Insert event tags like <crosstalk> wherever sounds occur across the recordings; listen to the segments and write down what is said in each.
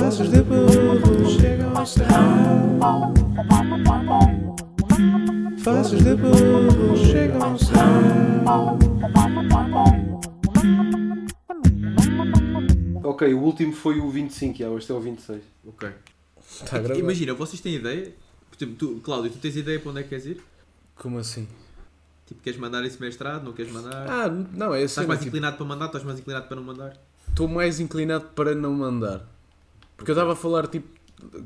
Faces de burro chegam ao céu. Faces de burro chegam ao céu. Ok, o último foi o 25, já, este é o 26. Ok. Gravar. Imagina, vocês têm ideia? Por exemplo, tu, Cláudio, tu tens ideia para onde é que queres ir? Como assim? Tipo, queres mandar esse mestrado? Não queres mandar? Ah, não, é estás assim. mais tipo, inclinado para mandar? Estás mais inclinado para não mandar? Estou mais inclinado para não mandar. Porque eu estava a falar, tipo,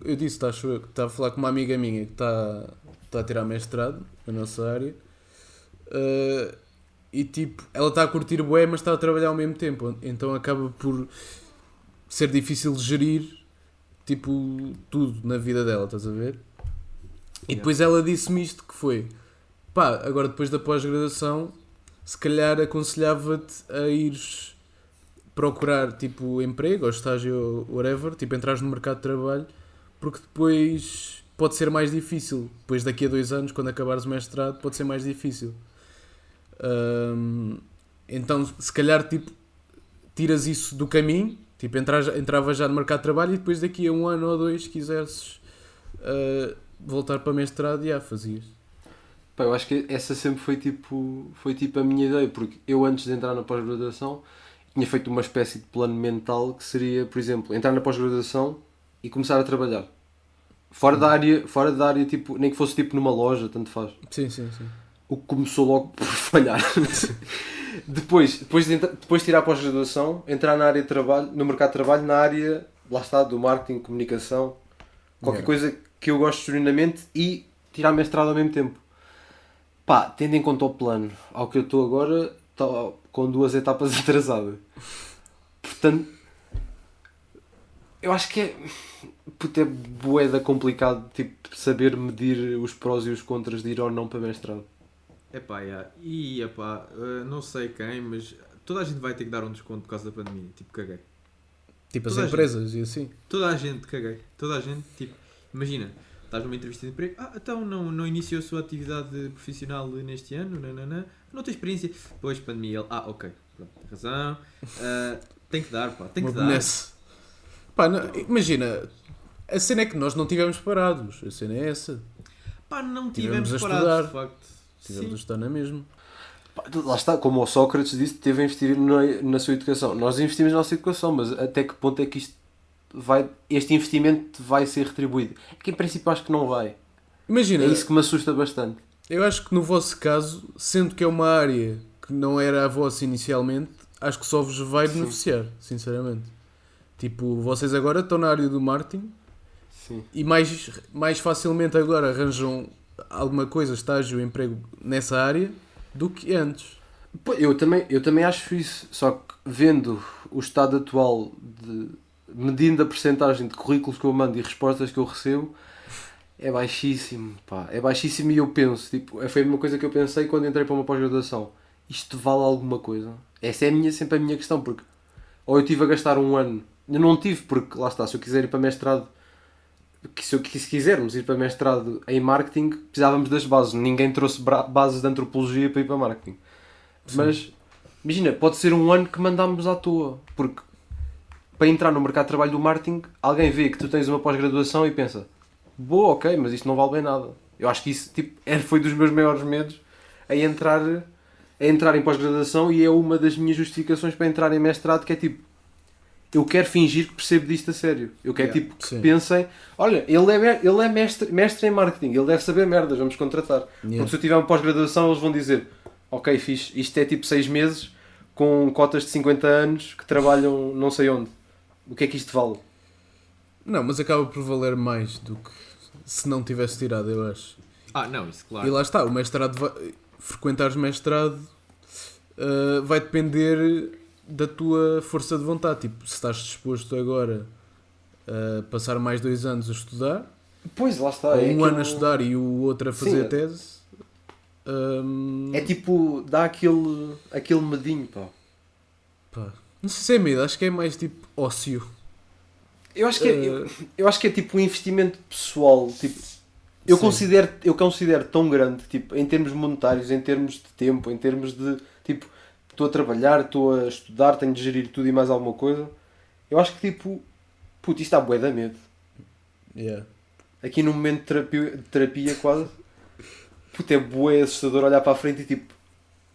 eu disse, tá, acho eu, que estava a falar com uma amiga minha que está, está a tirar mestrado na nossa área. eh, e tipo, ela está a curtir bué, mas está a trabalhar ao mesmo tempo. Então acaba por ser difícil gerir, tipo, tudo na vida dela, estás a ver? E depois ela disse-me isto que foi, pá, agora depois da pós-graduação, se calhar aconselhava-te a ires procurar tipo emprego ou estágio whatever, tipo entrares no mercado de trabalho, porque depois pode ser mais difícil. Depois daqui a dois anos, quando acabares o mestrado, pode ser mais difícil. Ahm, então, se calhar, tipo, tiras isso do caminho, tipo, entras, entrava já no mercado de trabalho e depois daqui a um ano ou dois, se quisesses ah, voltar para mestrado, já fazias. Pá, eu acho que essa sempre foi tipo, foi tipo a minha ideia, porque eu antes de entrar na pós-graduação tinha feito uma espécie de plano mental que seria, por exemplo, entrar na pós-graduação e começar a trabalhar. Fora da área, fora da área tipo, nem que fosse tipo numa loja, tanto faz. Sim, sim, sim. O que começou logo <laughs> por falhar. depois, depois, de, depois de tirar a pós-graduação, entrar na área de trabalho, no mercado de trabalho, na área, lá está, do marketing, comunicação, qualquer Yeah. coisa que eu gosto genuinamente e tirar mestrado ao mesmo tempo. Pá, tendo em conta o plano ao que eu estou agora, com duas etapas <laughs> atrasadas. Portanto, eu acho que é. Puta, é boeda complicado tipo, saber medir os prós e os contras de ir ou não para mestrado. Epá, yeah. e epá, eh, não sei quem, mas toda a gente vai ter que dar um desconto por causa da pandemia. Tipo, caguei. Tipo as Toda a empresas e assim. Toda a gente caguei. Toda a gente, tipo, imagina, estás numa entrevista de emprego, ah, então não, não iniciou a sua atividade profissional neste ano, nananã, não tem experiência. Depois, pandemia, ele, ah, ok, pronto, tem razão, ah, tem que dar, pá, tem que Uma dar. benesse. Pá, não- imagina, a cena é que nós não tivemos parados. A cena é essa. Pá, não Tivemos tivemos a parados, estudar. de facto. Tivemos Sim. a estar na mesma. Pá, Lá está, como o Sócrates disse, teve a investir na, na sua educação. Nós investimos na nossa educação, mas até que ponto é que isto vai, este investimento vai ser retribuído? É que em princípio acho que não vai. Imagina, É isso que me assusta bastante. eu acho que no vosso caso, sendo que é uma área que não era a vossa inicialmente, acho que só vos vai Sim. beneficiar, sinceramente. Tipo, vocês agora estão na área do marketing Sim. e mais, mais facilmente agora arranjam alguma coisa, estágio, emprego nessa área do que antes. Eu também, eu também acho isso, só que vendo o estado atual, de, medindo a percentagem de currículos que eu mando e respostas que eu recebo, é baixíssimo, pá, é baixíssimo e eu penso, tipo, foi a mesma coisa que eu pensei quando entrei para uma pós-graduação, isto vale alguma coisa? Essa é a minha, sempre a minha questão, porque ou eu tive a gastar um ano, eu não tive, porque lá está, se eu quiser ir para mestrado, que se, eu, que se quisermos ir para mestrado em marketing, precisávamos das bases, ninguém trouxe bases de antropologia para ir para marketing. Mas imagina, pode ser um ano que mandámos à toa, porque para entrar no mercado de trabalho do marketing, alguém vê que tu tens uma pós-graduação e pensa: boa, ok, mas isto não vale bem nada. Eu acho que isso tipo, <laughs> foi dos meus maiores medos a entrar, a entrar em pós-graduação e é uma das minhas justificações para entrar em mestrado, que é tipo. Eu quero fingir que percebo disto a sério. Eu quero Yeah, tipo que sim. pensem, olha, ele é, ele é mestre, mestre em marketing, ele deve saber merdas, vamos contratar. Yeah. Porque se eu tiver uma pós-graduação, eles vão dizer: Ok, fixe, isto é tipo 6 meses com cotas de 50 anos que trabalham não sei onde. O que é que isto vale? Não, mas acaba por valer mais do que se não tivesse tirado, eu acho. Ah, não, isso claro. E lá está, o mestrado, vai, frequentares mestrado uh, vai depender da tua força de vontade. Tipo, se estás disposto agora a passar mais dois anos a estudar, Pois, lá está. ou é um aquilo- ano a estudar e o outro a fazer Sim, a é- tese, hum, É tipo, dá aquele, aquele medinho, pá. pá, não sei se é medo, acho que é mais tipo ócio. Eu acho que é, Uh, eu, eu acho que é tipo um investimento pessoal. Tipo, eu, Sim. considero, eu considero tão grande, tipo, em termos monetários, em termos de tempo, em termos de tipo, estou a trabalhar, estou a estudar, tenho de gerir tudo e mais alguma coisa. Eu acho que tipo, Puto, isto dá bué da medo. Yeah. Aqui no momento de terapia, de terapia quase. Puto, é bué assustador olhar para a frente e tipo.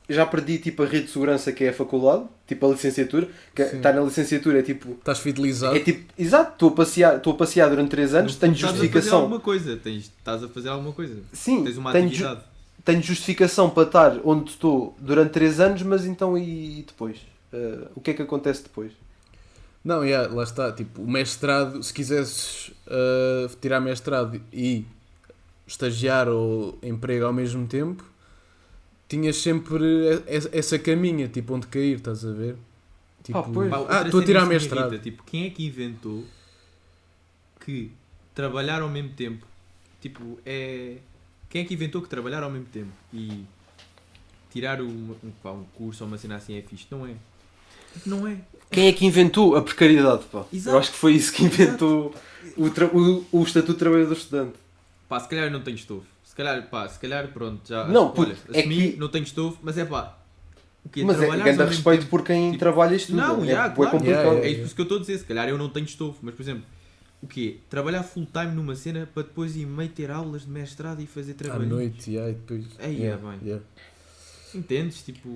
Já perdi tipo a rede de segurança que é a faculdade, tipo a licenciatura. Que está na licenciatura é tipo. Estás fidelizado? É tipo, exato, estou a passear, estou a passear durante 3 anos, No tenho fundo, Estás a fazer justificação. alguma coisa. Tens, estás a fazer alguma coisa. Sim, Tens uma tenho, ju- tenho justificação para estar onde estou durante 3 anos, mas então e depois? Uh, o que é que acontece depois? Não, yeah, lá está. Tipo, o mestrado, se quisesses uh, tirar mestrado e estagiar ou emprego ao mesmo tempo, tinhas sempre essa caminha, tipo, onde cair, estás a ver? Tipo, pois. Pá, outra ah, estou a tirar me mestrado. Tipo, quem é que inventou que trabalhar ao mesmo tempo, tipo, é... Quem é que inventou que trabalhar ao mesmo tempo e tirar um, um, pá, um curso ou uma cena assim é fixe? Não é. Não é. Quem é que inventou a precariedade? Pá? Exato. Eu acho que foi isso que inventou o, o, o Estatuto de Trabalhador Estudante. Pá, se calhar eu não tenho estofo. Se calhar, pá, se calhar, pronto, já... Não, puto, é assumi, que- não tenho estofo, mas é pá... Mas é grande respeito tempo. por quem Tipo, trabalha estuda. Não, é já, bué claro. complicado. Yeah, yeah, É isso que eu estou a dizer, se calhar eu não tenho estofo, mas por exemplo, o quê? Trabalhar full time numa cena para depois ir meio ter aulas de mestrado e fazer à trabalho. noite, yeah, e depois. Aí, yeah, é bem. yeah. Entendes? Tipo.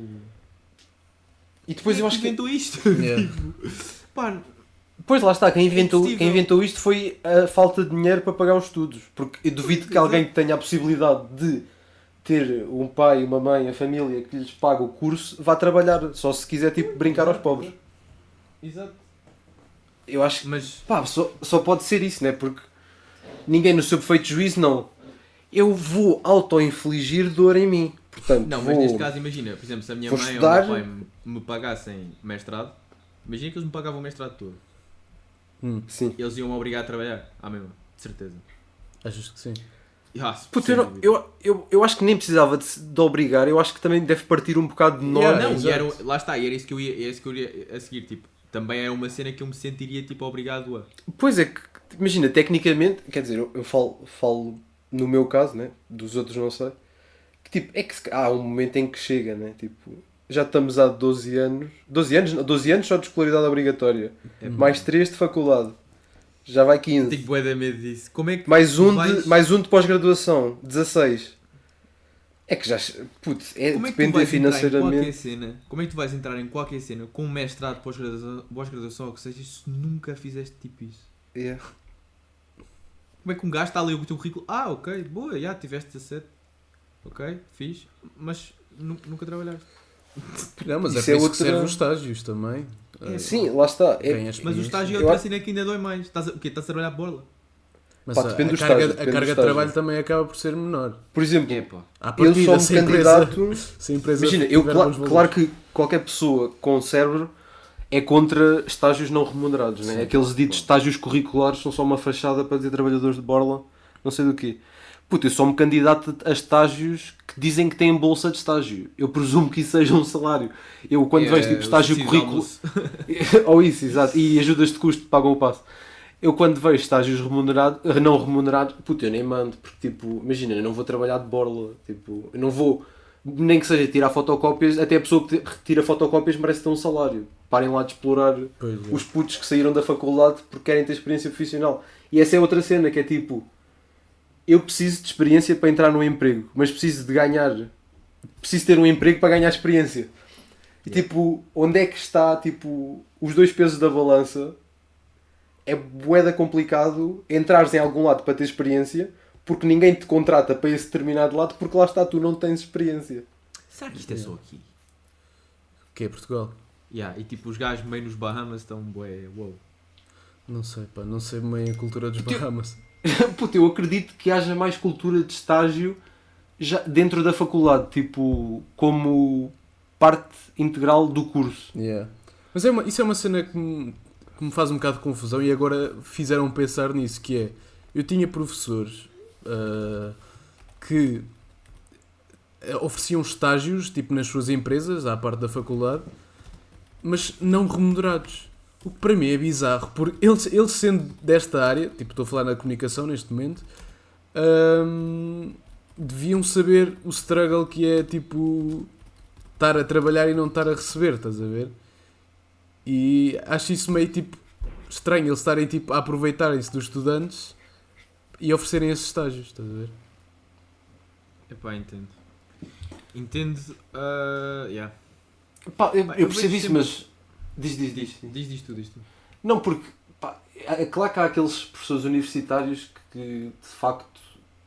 E depois eu é que acho que. inventou isto? Yeah. <laughs> Pá, Pois lá está, quem inventou, impossível. quem inventou isto foi a falta de dinheiro para pagar os estudos. Porque eu duvido que alguém que tenha a possibilidade de ter um pai, uma mãe, a família que lhes paga o curso vá trabalhar. Só se quiser tipo brincar aos pobres. Exato. Eu acho que Mas. pá, só, só pode ser isso, né? Porque ninguém no seu perfeito juízo não. Eu vou auto-infligir dor em mim. Portanto, Não, vou... mas neste caso, imagina, por exemplo, se a minha mãe estudar- ou o meu pai me, me pagassem mestrado, imagina que eles me pagavam o mestrado todo. Hum, Sim. Eles iam me obrigar a trabalhar, à mesma, de certeza. achas que sim? Ah, Puta, eu, não- eu, eu, eu acho que nem precisava de, de obrigar, eu acho que também deve partir um bocado de nós. Yeah, Não, e era, lá está, e era isso que eu ia, era isso que eu ia a seguir, tipo, também é uma cena que eu me sentiria tipo obrigado a. Pois é que, imagina, tecnicamente, quer dizer, eu, eu falo, falo no meu caso, né? Dos outros não sei. Que tipo, é que se- há um momento em que chega, né? Tipo, já estamos há 12 anos. 12 anos? Não, 12 anos só de escolaridade obrigatória. É, Mais 3 de faculdade. Já vai 15. Tenho bué de medo disso. Como é que Mais um, vais- de, mais um de pós-graduação. 16. É que já. Putz, é, como é depender financeiramente. cena? Como é que tu vais entrar em qualquer cena com um mestrado pós-graduação pós-graduação ou que seja se nunca fizeste tipo isso? Yeah. Como é que um gajo está a ler o teu currículo? Ah, ok, boa, já tiveste 17. Ok, fiz, mas nu- nunca trabalhaste. Não, mas é Isso é isso outra- que servem os estágios também. É, Sim, lá está. É, Mas o estágio é Eu outra acho- cena que ainda dói mais. Estás a, o quê? Estás a trabalhar borla? Mas Pá, a, depende a do carga, estágio, a carga de estágio. trabalho também acaba por ser menor. por exemplo, É. À eu partida, sou um se a empresa, candidato. <laughs> se a empresa Imagina, eu, valores. claro que qualquer pessoa com cérebro é contra estágios não remunerados, né? Sim, Aqueles ditos estágios curriculares são só uma fachada para dizer trabalhadores de borla, não sei do quê. Puta, eu sou um candidato a estágios que dizem que têm bolsa de estágio. Eu presumo que isso seja um salário. Eu, quando É, vejo tipo o estágio currículo. <laughs> Ou isso, exato. E ajudas de custo pagam o passo. Eu quando vejo estágios remunerados, não remunerados, puta, eu nem mando, porque tipo, imagina, eu não vou trabalhar de borla, tipo, eu não vou, nem que seja tirar fotocópias, até a pessoa que te- tira fotocópias merece ter um salário. Parem lá de explorar Pois é. os putos que saíram da faculdade porque querem ter experiência profissional. E essa é outra cena que é tipo, eu preciso de experiência para entrar num emprego, mas preciso de ganhar, preciso ter um emprego para ganhar experiência. E tipo, onde é que está tipo os dois pesos da balança? É boeda complicado entrares em algum lado para ter experiência, porque ninguém te contrata para esse determinado lado, porque lá está, tu não tens experiência. Será que isto é só aqui? Que é Portugal? Yeah, e tipo, os gajos meio nos Bahamas estão bué, wow. Não sei, pá, não sei bem a cultura dos Tipo, Bahamas. <laughs> Puta, eu acredito que haja mais cultura de estágio já dentro da faculdade, tipo, como parte integral do curso. Yeah. Mas é uma- isso é uma cena que me, que me faz um bocado de confusão e agora fizeram pensar nisso, que é, eu tinha professores ah, que eh, ofereciam estágios, tipo nas suas empresas, à parte da faculdade, mas não remunerados. O que para mim é bizarro, porque eles, eles sendo desta área, tipo estou a falar na comunicação neste momento, ahm, deviam saber o struggle que é tipo estar a trabalhar e não estar a receber, estás a ver? E acho isso meio tipo estranho eles estarem tipo, a aproveitarem-se dos estudantes e oferecerem esses estágios, estás a ver? Epá, entendo. Entendo. ah, yeah. Pá, eu, eu percebo isso, sempre- mas. Diz, diz, diz. Diz, diz tu, diz tu. Não, porque. Pá, é claro que há aqueles professores universitários que, de facto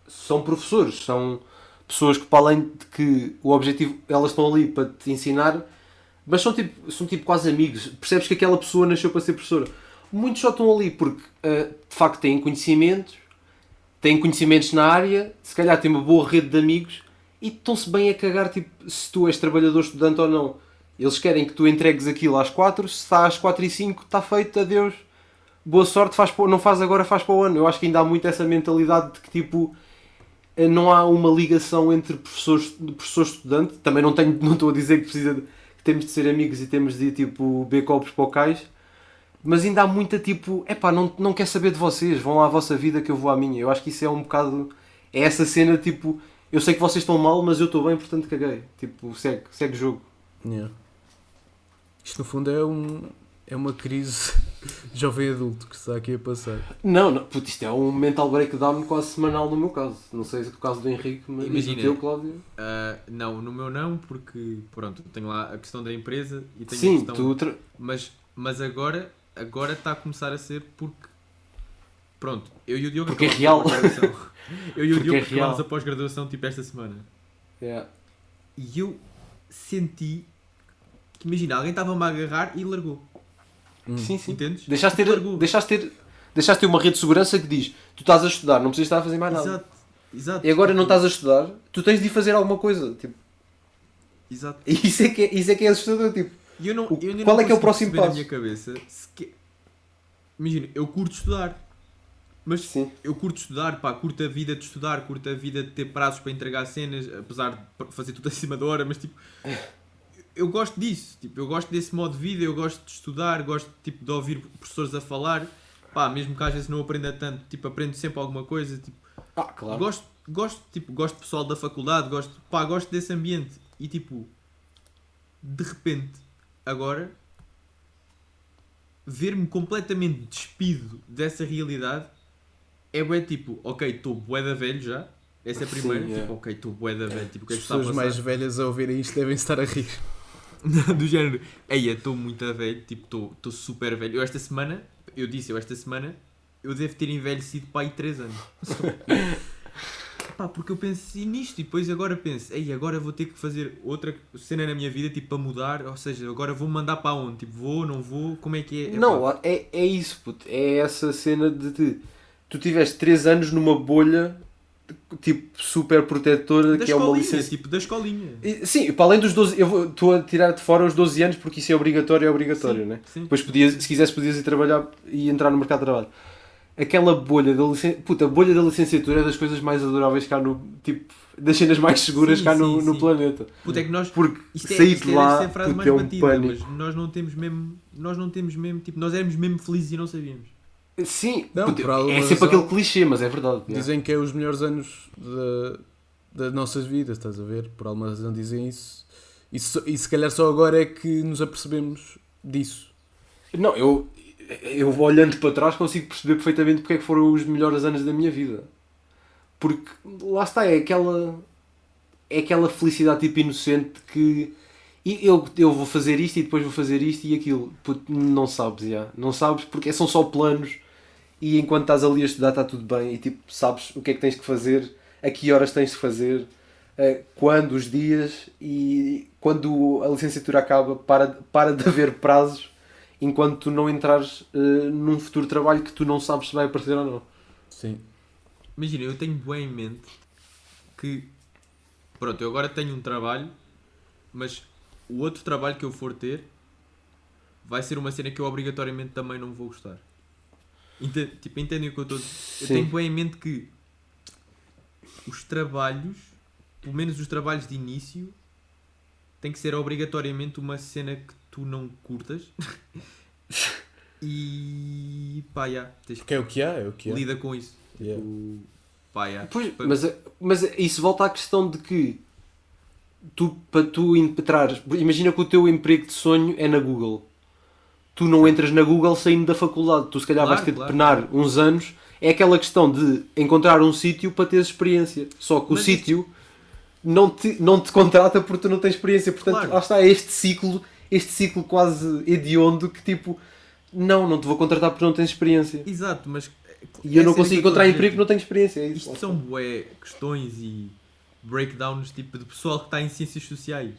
são professores, são pessoas que, para além de que o objetivo, elas estão ali para te ensinar, mas são tipo, são tipo quase amigos. Percebes que aquela pessoa nasceu para ser professora. Muitos só estão ali porque, ah, de facto, têm conhecimentos, têm conhecimentos na área, se calhar têm uma boa rede de amigos e estão-se bem a cagar tipo, se tu és trabalhador, estudante ou não. Eles querem que tu entregues aquilo às 4, se está às 4 e 5, está feito, adeus. Boa sorte, faz para, não faz agora, faz para o ano. Eu acho que ainda há muito essa mentalidade de que tipo eh, não há uma ligação entre professores professor estudante. Também não tenho, <laughs> não estou a dizer que precisa de- que temos de ser amigos e temos de ir tipo beber copos para o cais. Mas ainda há muita tipo, epá, não, não quer saber de vocês, vão lá à vossa vida que eu vou à minha. Eu acho que isso é um bocado. É essa cena tipo, eu sei que vocês estão mal, mas eu estou bem, portanto caguei. Tipo, segue, segue jogo. Yeah. Isto no fundo é, um, é uma crise de jovem adulto que se está aqui a passar. Não, não, puto, isto é um mental breakdown quase semanal no meu caso. Não sei se é o caso do Henrique, mas Imagina. o teu, Cláudio. Ah, não, no meu não, porque pronto, tenho lá a questão da empresa e tenho a Sim, questão. tu. tra- Mas, mas agora agora está a começar a ser porque. Pronto, eu e o Diogo Porque é a real. <laughs> Eu e o Porque Diogo é real. a pós-graduação tipo esta semana. Yeah. E eu senti que imagina, alguém estava-me a agarrar e largou. Hum. Sim, sim. Entendes? Deixaste ter, Largou. deixaste, ter, deixaste ter uma rede de segurança que diz: tu estás a estudar, não precisas estar a fazer mais nada. Exato. Exato. E agora não estás a estudar, tu tens de ir fazer alguma coisa. Tipo, Exato. e isso é que é, isso é, que é assustador. Tipo, E eu não, eu qual não é que é o próximo passo? na minha cabeça se que- Imagina, eu curto estudar. Mas sim. eu curto estudar, pá, curto a vida de estudar, curto a vida de ter prazos para entregar cenas, apesar de fazer tudo <laughs> acima da hora, mas tipo, eu gosto disso, tipo, eu gosto desse modo de vida, eu gosto de estudar, gosto tipo, de ouvir professores a falar, pá, mesmo que às vezes não aprenda tanto, tipo, aprendo sempre alguma coisa, tipo, Ah, claro. gosto, gosto, tipo, gosto pessoal da faculdade, gosto, pá, gosto desse ambiente e tipo, de repente, agora, ver-me completamente despido dessa realidade é bué tipo, ok, estou bué da velho já, essa é a Sim, primeira, é. tipo, ok, estou bué da velho, tipo, o que é As que está a pessoas mais velhas a ouvirem isto devem estar a rir. <laughs> do género, ei, estou muito velho, tipo, estou- super velho. Eu esta semana, eu disse, eu esta semana, eu devo ter envelhecido para aí 3 anos. Pá, porque eu pensei nisto e depois agora penso, ei, agora vou ter que fazer outra cena na minha vida, tipo, para mudar, ou seja, agora vou mandar para onde? Tipo, vou, não vou, como é que é? Não, Epá, é, é isso, puto. É essa cena de, te tu tiveste 3 anos numa bolha tipo super protetora da que é uma licença. tipo, da escolinha. E, Sim, para além dos 12, eu vou- estou a tirar de fora os 12 anos porque isso é obrigatório, é obrigatório, Sim, né? sim. Depois podias, se quisesse podias ir trabalhar e entrar no mercado de trabalho. Aquela bolha da licenciatura, puta, a bolha da licenciatura é das coisas mais adoráveis cá no, tipo, das cenas mais seguras Sim, cá no, no planeta. Puta, é que nós, Porque Isto é, sair de é, lá, é puta, mais é um batida, pânico. mas nós não temos mesmo, nós não temos mesmo, tipo, nós éramos mesmo felizes e não sabíamos. Sim, Não, puta, por alguma é sempre razão. aquele clichê, mas é verdade. né? Dizem que é os melhores anos da, das nossas vidas, estás a ver? Por alguma razão dizem isso. E, só- e se calhar só agora é que nos apercebemos disso. Não, eu, eu olhando para trás consigo perceber perfeitamente porque é que foram os melhores anos da minha vida. Porque lá está, é aquela. É aquela felicidade tipo inocente que. E eu, eu vou fazer isto e depois vou fazer isto e aquilo. Puto, não sabes, já. Não sabes porque são só planos e enquanto estás ali a estudar está tudo bem e tipo sabes o que é que tens que fazer, a que horas tens de fazer, eh, quando, os dias e quando a licenciatura acaba, para, para de haver prazos enquanto tu não entrares eh, num futuro trabalho que tu não sabes se vai aparecer ou não. Sim. Imagina, eu tenho bem em mente que, pronto, eu agora tenho um trabalho, mas o outro trabalho que eu for ter vai ser uma cena que eu obrigatoriamente também não vou gostar. Ente- tipo, entendem o que eu estou a dizer? Eu tenho bem em mente que os trabalhos, pelo menos os trabalhos de início, tem que ser obrigatoriamente uma cena que tu não curtas. <laughs> e pá, já, tens que Que é o que há, é o que há. lida com isso. Yeah. Tipo, pá, já. Pois, mas, mas isso volta à questão de que tu, para tu entrares, imagina que o teu emprego de sonho é na Google. Tu não entras na Google saindo da faculdade. Tu se calhar Claro, vais ter de claro. penar uns anos. É aquela questão de encontrar um sítio para teres experiência. Só que o Mas sítio não te, não te contrata porque tu não tens experiência. Portanto, Claro. lá está este ciclo, este ciclo quase hediondo que tipo, não, não te vou contratar porque não tens experiência. Exato, mas. E eu é não que consigo encontrar emprego porque não tenho experiência. É isso. Isto são bué questões e breakdowns tipo de pessoal que está em ciências sociais.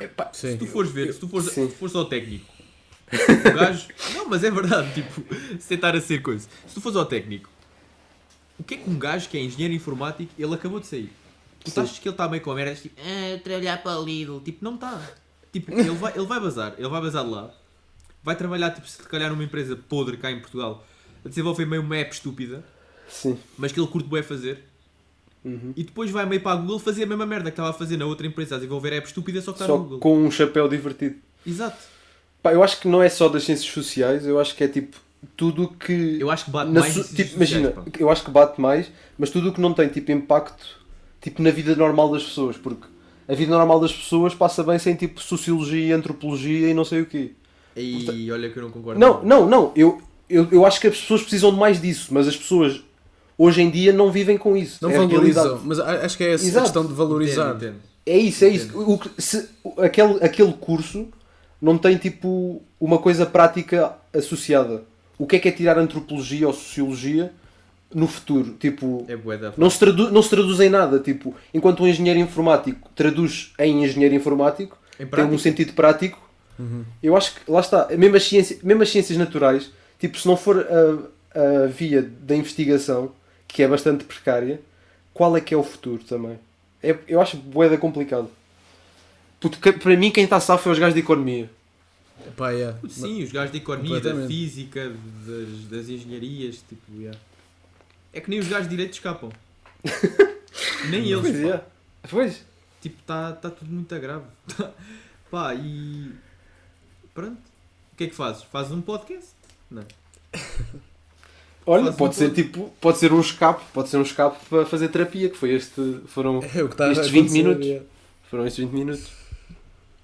Epá, Sim. Se tu fores ver, se tu fores, Sim. se fores ao técnico, o gajo. Não, mas é verdade, tipo, sem estar a ser coisa. Se tu fores ao técnico, o que é que um gajo que é engenheiro informático, ele acabou de sair? Tu achas que ele está meio com merda, tipo, ah, trabalhar para a Lidl? Tipo, não está. Tipo, ele vai, ele vai bazar, ele vai bazar de lá, vai trabalhar, tipo, se calhar numa empresa podre cá em Portugal, a desenvolver meio uma app estúpida, Sim. mas que ele curte bué fazer, Uhum. e depois vai meio para a Google fazer a mesma merda que estava a fazer na outra empresa, a desenvolver app estúpida, só que está Só no Google. com um chapéu divertido. Exato. Pá, eu acho que não é só das ciências sociais, eu acho que é tipo tudo que. Eu acho que bate na mais so- tipo, imagina, pá. eu acho que bate mais, mas tudo o que não tem tipo impacto tipo, na vida normal das pessoas, porque a vida normal das pessoas passa bem sem tipo sociologia, antropologia e não sei o quê. E olha que eu não concordo. Não, não, não, eu, eu, eu acho que as pessoas precisam de mais disso, mas as pessoas hoje em dia não vivem com isso. Não é valorizam, mas acho que é essa a Exato. questão de valorizar. Entendo, entendo. É isso, é isso. O, se, aquele, aquele curso não tem tipo uma coisa prática associada. O que é que é tirar antropologia ou sociologia no futuro? Tipo, É não se, tradu não se traduz em nada. Tipo, enquanto um engenheiro informático traduz em engenheiro informático, Em tem um sentido prático. Uhum. Eu acho que, lá está, mesmo as, ciências, mesmo as ciências naturais, tipo, se não for a, a via da investigação, que é bastante precária, qual é que é o futuro também? É, eu acho boeda complicado. Porque para mim quem está safo é os gajos de economia. Pá, yeah. Sim, os gajos da economia, da física, das, das engenharias, tipo, yeah. É que nem os gajos de direito escapam. <laughs> nem eles. Pois pá. é. Pois. Tipo, está tá tudo muito grave. <laughs> Pá, e. Pronto. O que é que fazes? Fazes um podcast? Não. <laughs> Olha, Faz um pode ser tipo, pode ser um escape, pode ser um escape para fazer terapia, que foi este, foram, É o que está a Estes 20 acontecer, minutos. foram estes 20 minutos.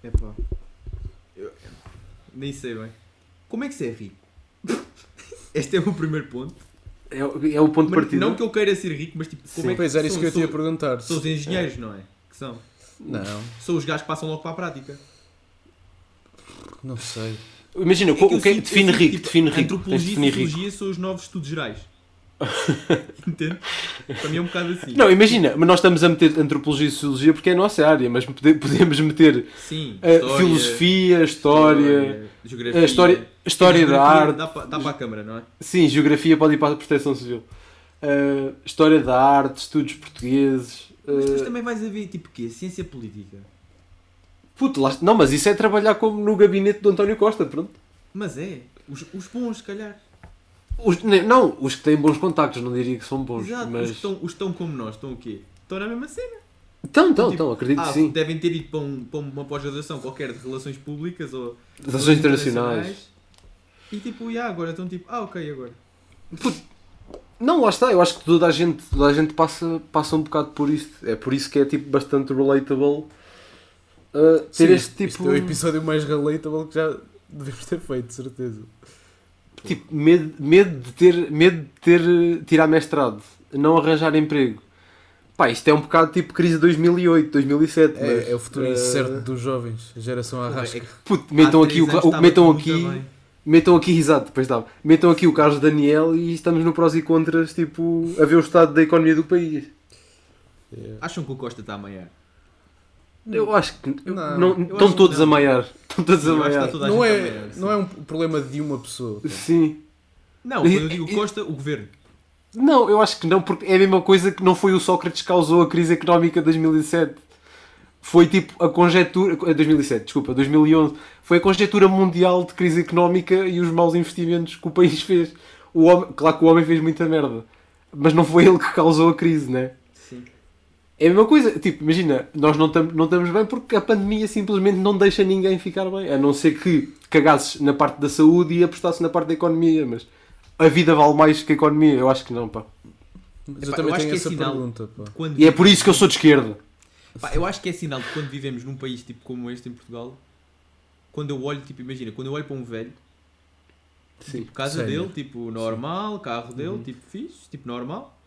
É pá. Eu- Nem sei bem. Como é que se é rico? Este é o meu primeiro ponto. É, o- é o ponto de partida. não que eu queira ser rico, mas tipo, como Sim. é que Pois era isso são- que eu te ia são- perguntar. São os engenheiros, não é? Que são. Não, São os gajos que passam logo para a prática. não sei. Imagina, É que o que é que sinto- define sinto, rico? tipo, Define rico. Tens de Antropologia e definir rico. sociologia são os novos estudos gerais. <laughs> Entende? Para mim é um bocado assim. Não, imagina, mas nós estamos a meter antropologia e sociologia porque é a nossa área, mas pode- podemos meter Sim. eh, história, filosofia, história, geografia. a história, história da Geografia arte, Dá para, dá para a câmara, não é? sim, geografia pode ir para a proteção civil, Eh, história da arte, estudos portugueses. Mas eh, depois também vais a ver, tipo, o quê? Ciência política. puto, lá- não, mas isso é trabalhar como no gabinete do António Costa, pronto. Mas é. Os, os bons, se calhar. Os, não, os que têm bons contactos, não diria que são bons, Exato. Os, mas... que estão, os que estão como nós, estão o quê? Estão na mesma cena. Então, então, Tipo, então, acredito ah, que sim. devem ter ido para, um, para uma pós-graduação qualquer de relações públicas ou Relações internacionais. E tipo, já, agora estão tipo, ah, ok, agora. Não, lá está, eu acho que toda a gente, toda a gente passa, passa um bocado por isto. É por isso que é tipo bastante relatable uh, ter Sim, este tipo, Este é o episódio mais relatable que já devemos ter feito, de certeza. Tipo medo, medo de ter, medo de ter tirar mestrado, não arranjar emprego. Pá, isto é um bocado tipo crise de 2008, 2007. mas, É, é o futuro uh, incerto dos jovens, a geração arrasca. É Puto, metam aqui, o, o- metam aqui, metam aqui, exato, depois estava, metam aqui o Carlos Daniel e estamos no prós e contras, tipo, a ver o estado da economia do país. Yeah. Acham que o Costa está a maiar? Eu acho que Não, não, eu estão acho que todos não. a maiar. Estão todos Sim, a que maiar. está toda a Não é, maiar, não é um problema de uma pessoa. Sim. Não, quando eu digo Costa, o governo. Não, eu acho que não, porque é a mesma coisa que não foi o Sócrates que causou a crise económica de 2007. Foi tipo a conjetura. eh, 2007, desculpa, 2011. Foi a conjetura mundial de crise económica e os maus investimentos que o país fez. O homem, claro que o homem fez muita merda. Mas não foi ele que causou a crise, né? Sim. É a mesma coisa. Tipo, imagina, nós não estamos não estamos bem porque a pandemia simplesmente não deixa ninguém ficar bem. A não ser que cagasses na parte da saúde e apostasses na parte da economia. Mas a vida vale mais que a economia. Eu acho que não, pá. Mas Epá, eu também eu acho tenho que é essa sinal. pergunta. Pá. Quando E é por isso que eu sou de esquerda. Pá, eu acho que é sinal de quando vivemos num país tipo como este em Portugal, quando eu olho, tipo, imagina, quando eu olho para um velho, Sim. tipo, casa Sério? dele, tipo, normal, carro dele, Uhum. tipo, fixe, tipo, normal.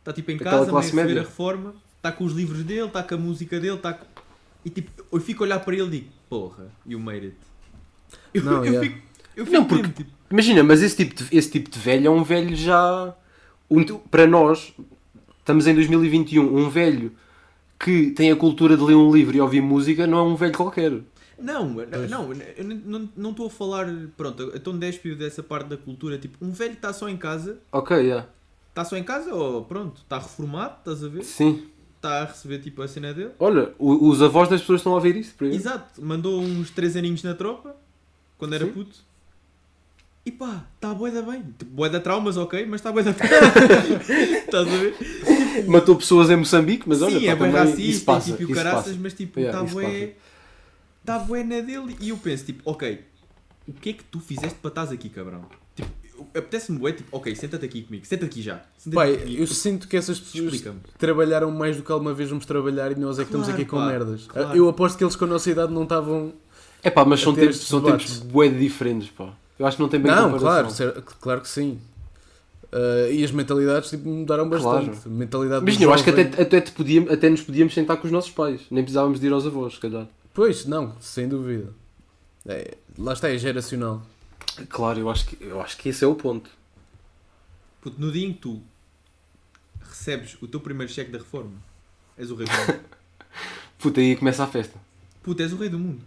Está tipo em Aquela casa, meio a receber média. a reforma, está com os livros dele, está com a música dele, está com... E tipo, eu fico a olhar para ele e digo, porra, you made it. <laughs> Eu, Não, eu yeah. fico, eu fico Não, porque- mesmo, tipo, Imagina, mas esse tipo de, esse tipo de velho é um velho já. um- para nós, estamos em 2021, um velho que tem a cultura de ler um livro e ouvir música não é um velho qualquer. Não, Pois. não, eu não- estou a falar. Pronto, então despio dessa parte da cultura. Tipo, um velho está só em casa, Ok, yeah. está só em casa ou pronto, está reformado, estás a ver? sim. Está a receber tipo a cena dele. Olha, o- os avós das pessoas estão a ouvir isso, por exemplo. Exato, mandou uns 3 aninhos na tropa quando era Sim. puto. E pá, está bué da bem. Tipo, bué da traumas, ok, mas está bué da <laughs> Estás a ver? Matou pessoas em Moçambique, mas olha, Sim, é bem racista isso passa, tipo, caraças, mas tipo, Yeah, está isso bué. Está bué na dele. E eu penso, tipo, ok, o que é que tu fizeste para estás aqui, cabrão? Apetece-me bué, tipo, ok, senta-te aqui comigo, senta-te aqui já. Senta-te Pai, aqui eu sinto que essas pessoas trabalharam mais do que alguma vez vamos trabalhar e nós é que estamos Claro, aqui com pá, merdas. claro. Eu aposto que eles com a nossa idade não estavam. É pá, mas são tempos, são tempos bué diferentes, pá. Eu acho que não tem bem Não, claro, claro que sim. Uh, e as mentalidades tipo, mudaram Claro. bastante. Mentalidade do Mas eu acho que até, até, te podíamos, até nos podíamos sentar com os nossos pais. Nem precisávamos de ir aos avós, se calhar. Pois, não, sem dúvida. É, lá está, é geracional. Claro, eu acho que, eu acho que esse é o ponto. Puto, no dia em que tu recebes o teu primeiro cheque da reforma, és o rei do mundo. <laughs> Puta, aí começa a festa. Puto, és o rei do mundo.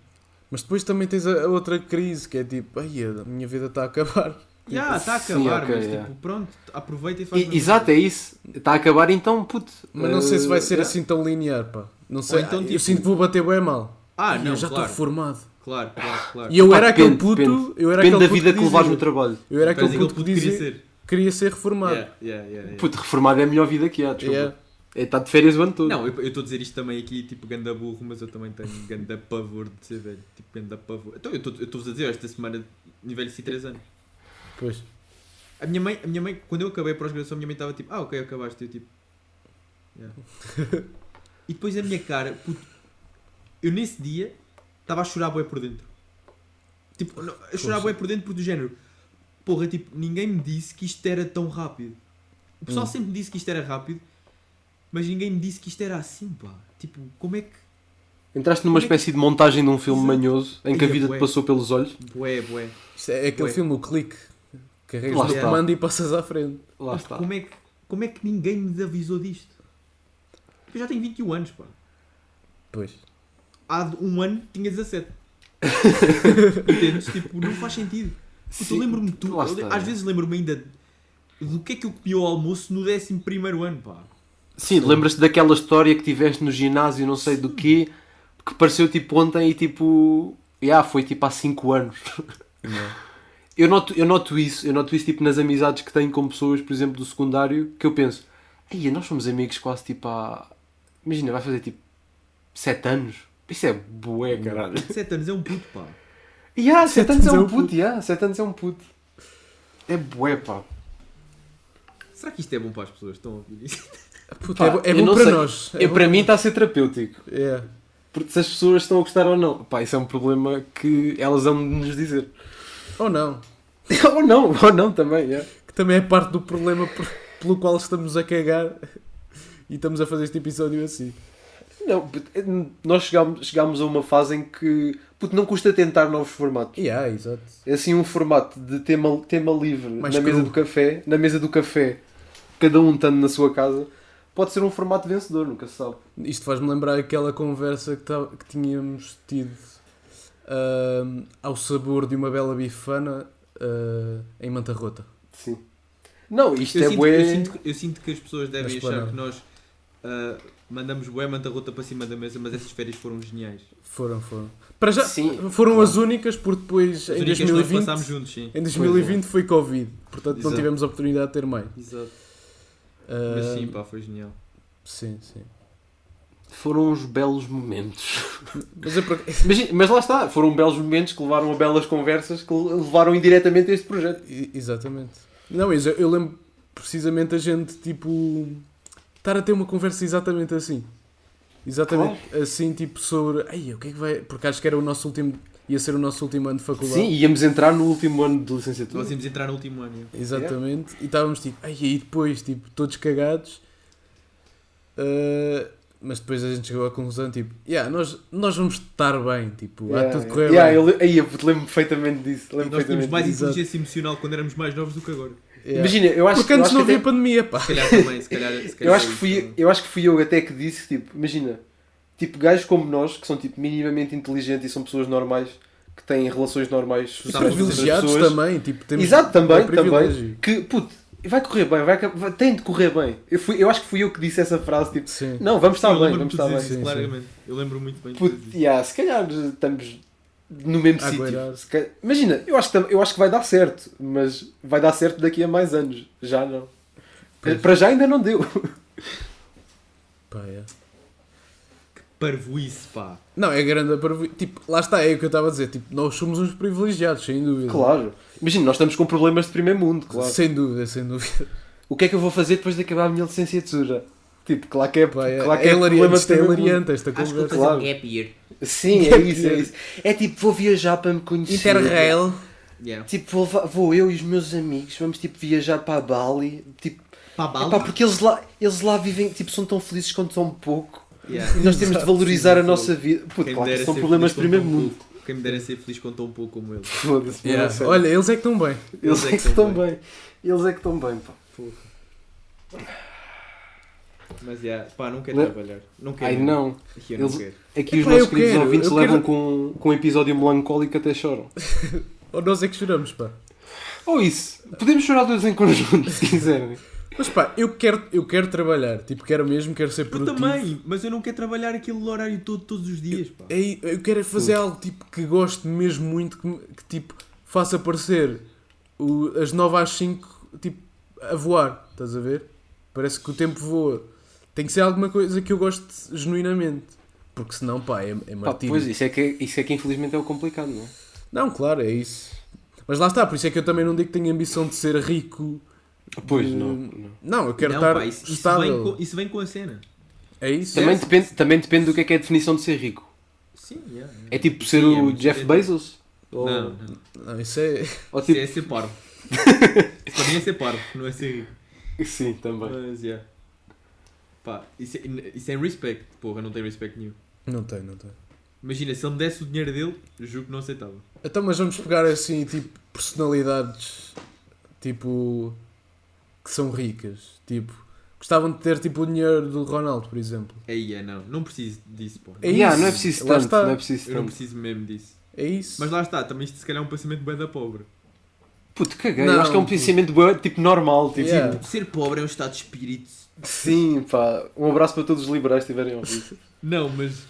Mas depois também tens a, outra crise que é tipo, ai, a minha vida está a acabar. <laughs> Já, está a sim, acabar, ok, mas yeah. tipo, pronto, aproveita e faz. E- exato, é isso. Está a acabar então, puto. Mas não sei se vai eh, ser é. assim tão linear, pá. Não sei. então, eu tipo- sinto que vou bater bem mal. Ah, Ai, não, eu já estou claro, reformado. Claro, claro, claro. E eu era aquele puto. depende. Eu era Depende da aquele vida puto que dizia- levares no trabalho. Eu era aquele puto que queria dizia ser. queria ser reformado. Yeah, yeah, yeah, yeah. Puto, reformado é a melhor vida que há, desculpa. Yeah. É estar de férias o ano todo. Não, eu estou a dizer isto também aqui, tipo, ganda burro, mas eu também tenho ganda pavor de ser velho. Tipo, ganda pavor. Então, eu estou- eu estou-vos a dizer, esta semana envelheci 3 anos. Pois. A minha mãe, a minha mãe quando eu acabei a pós-graduação, a minha mãe estava tipo, ah, ok, acabaste. Eu tipo, yeah. <laughs> E depois a minha cara, puto, eu nesse dia estava a chorar bué por dentro. Tipo, não, a chorar Poxa. bué por dentro por do género. Porra, tipo, ninguém me disse que isto era tão rápido. O pessoal Hum. sempre me disse que isto era rápido, mas ninguém me disse que isto era assim, pá. Tipo, como é que. Entraste numa Como é que- espécie de montagem de um filme Exato. manhoso em que a vida bué. te passou pelos olhos. Bué, bué. Isto é aquele Ué. filme, o clique. Carregas Lá no está. comando e passas à frente. Lá Puto, está. Como é, que, como é que ninguém me avisou disto? Eu já tenho 21 anos, pá. Pois. Há um ano tinha 17. <laughs> Entendes? Tipo, não faz sentido. Sim, eu lembro-me tudo. Eu está. Às vezes lembro-me ainda do que é que eu comi ao almoço no 11 ano, pá. Sim, lembras-te daquela história que tiveste no ginásio, não sei do quê, que pareceu tipo ontem e tipo. Yeah, foi tipo há 5 anos. Eu noto, eu noto isso, eu noto isso tipo nas amizades que tenho com pessoas, por exemplo, do secundário, que eu penso, aí nós somos amigos quase tipo há. Imagina, vai fazer tipo 7 anos. Isso é bué, caralho. <laughs> 7 anos é um puto, pá. Ah, 7 anos é um puto. puto, yeah, 7 anos é um puto. É bué, pá. Será que isto é bom para as pessoas? Estão a ouvir isto? <laughs> Puta, Pá, é, é bom para sei. nós. É para mim está a ser terapêutico. É. Porque se as pessoas estão a gostar ou não, pá, isso é um problema que elas vão nos dizer. Ou não. <laughs> ou não, ou não também, é. Que também é parte do problema por- pelo qual estamos a cagar e estamos a fazer este episódio assim. Não, é, nós chegámos, chegámos a uma fase em que puto, não custa tentar novos formatos. E há, exato. É assim um formato de tema, tema livre Mais na mesa cru. do café, na mesa do café, cada um estando na sua casa, pode ser um formato vencedor, nunca se sabe. Isto faz-me lembrar aquela conversa que, que tínhamos tido ahm, ao sabor de uma bela bifana ah, em Manta Rota. Sim. Não, isto Eu é sinto, bué... eu, sinto, eu sinto que as pessoas devem Mas achar que nós ah, mandamos bué manta rota para cima da mesa, mas essas férias foram geniais. Foram, foram. Para já, Sim, foram claro. as únicas, porque depois As em únicas que nós 2020, passámos juntos, sim. em 2020 foi Covid. Portanto, não Exato. tivemos a oportunidade de ter mais. Exato. Ah, Mas sim, pá, foi genial. sim, sim. Foram uns belos momentos. Mas é por- Imagina- mas lá está, foram belos momentos que levaram a belas conversas que levaram indiretamente a este projeto. I- Exatamente. Não, mas eu, eu lembro precisamente a gente, tipo, estar a ter uma conversa exatamente assim. Exatamente assim, tipo, sobre. Ai, o que é que vai. Porque acho que era o nosso último ia ser o nosso último ano de faculdade. Sim, íamos entrar no último ano de licenciatura. Nós íamos entrar no último ano. Exatamente. E estávamos tipo, ai, e aí depois, tipo, todos cagados. Uh, mas depois a gente chegou à conclusão, tipo, yeah, nós, nós vamos estar bem, tipo, Yeah, há tudo correr yeah, bem. eu, aí, eu lembro perfeitamente disso. E Lembro nós tínhamos mais disso. Exato. inteligência emocional quando éramos mais novos do que agora. Yeah. Imagina, eu acho Porque eu antes acho não havia até- pandemia, pá. Se calhar também, se calhar. Se calhar Eu acho, que é fui, isso. eu acho que fui eu até que disse, tipo, imagina, tipo, gajos como nós, que são tipo minimamente inteligentes e são pessoas normais, que têm relações normais E privilegiados pessoas. também, tipo, temos Exato, também, é também. Que, puto, vai correr bem, vai, vai- tem de correr bem. Eu, fui, eu acho que fui eu que disse essa frase, tipo, Sim. não, vamos Sim, estar eu bem, vamos estar bem. isso, Sim, sim. claramente. Eu lembro muito bem Puto, yeah, se calhar estamos no mesmo sítio. Imagina, eu acho, que, eu acho que vai dar certo, mas vai dar certo daqui a mais anos. Já não. Pois. Para já ainda não deu. Pá, é. Parvoíce, pá. Não, é grande a parvo- Tipo, lá está, é o que eu estava a dizer. Tipo, nós somos uns privilegiados, sem dúvida. Claro. Imagina, nós estamos com problemas de primeiro mundo, claro. Sem dúvida, sem dúvida. O que é que eu vou fazer depois de acabar a minha licenciatura? Tipo, claro que é, Pá, é, claro que é é hilariante, problema de isto é hilariante esta Acho que vou fazer um gap year. Sim, é isso, é isso. É tipo, vou viajar para me conhecer. Interrail. Yeah. Tipo, vou, vou eu e os meus amigos, vamos tipo viajar para Bali. Tipo, Pá, epá, bala. porque eles lá, eles lá vivem, tipo, são tão felizes quanto tão pouco. Yeah. E nós temos de valorizar a nossa vida. Puto, claro que são problemas de primeiro mundo. pouco. Quem me dera ser feliz com tão pouco como ele. Foda-se, Yeah. é. Olha, eles é que estão bem. eles é que estão bem. Eles é que estão bem, pá. Mas, yeah, pá, não quero Não. trabalhar. Não quero. Ai não. Eu não Eles- quero. Aqui os Epá, nossos eu queridos quero, ouvintes eu levam quero- com, com um episódio melancólico até choram. <laughs> Ou nós é que choramos, pá. Ou isso. Podemos chorar dois em conjunto, se quiserem. Mas pá, eu quero, eu quero trabalhar. Tipo, quero mesmo, quero ser Eu produtivo. também, mas eu não quero trabalhar aquele horário todo todos os dias, pá. É, eu quero é fazer algo tipo, que gosto mesmo muito, que, que tipo, faça parecer o, as 9 às 5 tipo, a voar. Estás a ver? Parece que o tempo voa. Tem que ser alguma coisa que eu goste genuinamente. Porque senão, pá, é, é Pá, martírio. pois, isso é, que, isso é que infelizmente é o complicado, não é? Não, claro, é isso. Mas lá está, por isso é que eu também não digo que tenho ambição de ser rico. Pois, de- não. não. Não, eu quero não, estar pá, isso, isso, estável. vem com, isso vem com a cena. É isso. Também, é. depende, também depende do que é que é a definição de ser rico. Sim, yeah, yeah. É tipo ser Sim, é o muito Jeff diferente. Bezos? Ou, Não, não. Não, isso é. ou Isso tipo... é ser parvo. <laughs> Isso para mim é ser parvo, não é ser rico. Sim, também. Mas, yeah. Pá, isso é, isso é respect. Porra, não tem respect nenhum. Não tem, não tem. Imagina, se ele me desse o dinheiro dele, juro que não aceitava. Então, mas vamos pegar assim, tipo, personalidades, tipo, que são ricas. Tipo, gostavam de ter, tipo, o dinheiro do Ronaldo, por exemplo. Aí é, não. Não preciso disso, porra. É Yeah, isso. não é preciso Lá tanto, está. não é preciso Eu não preciso mesmo disso. É isso. Mas lá está, também isto se calhar é um pensamento bem da pobre. Puto, caguei. Não, eu acho que é um pensamento bué, tipo normal. Tipo, Yeah. Ser pobre é um estado de espírito. Sim, pá. Um abraço para todos os liberais que estiverem a ouvir. Não, mas.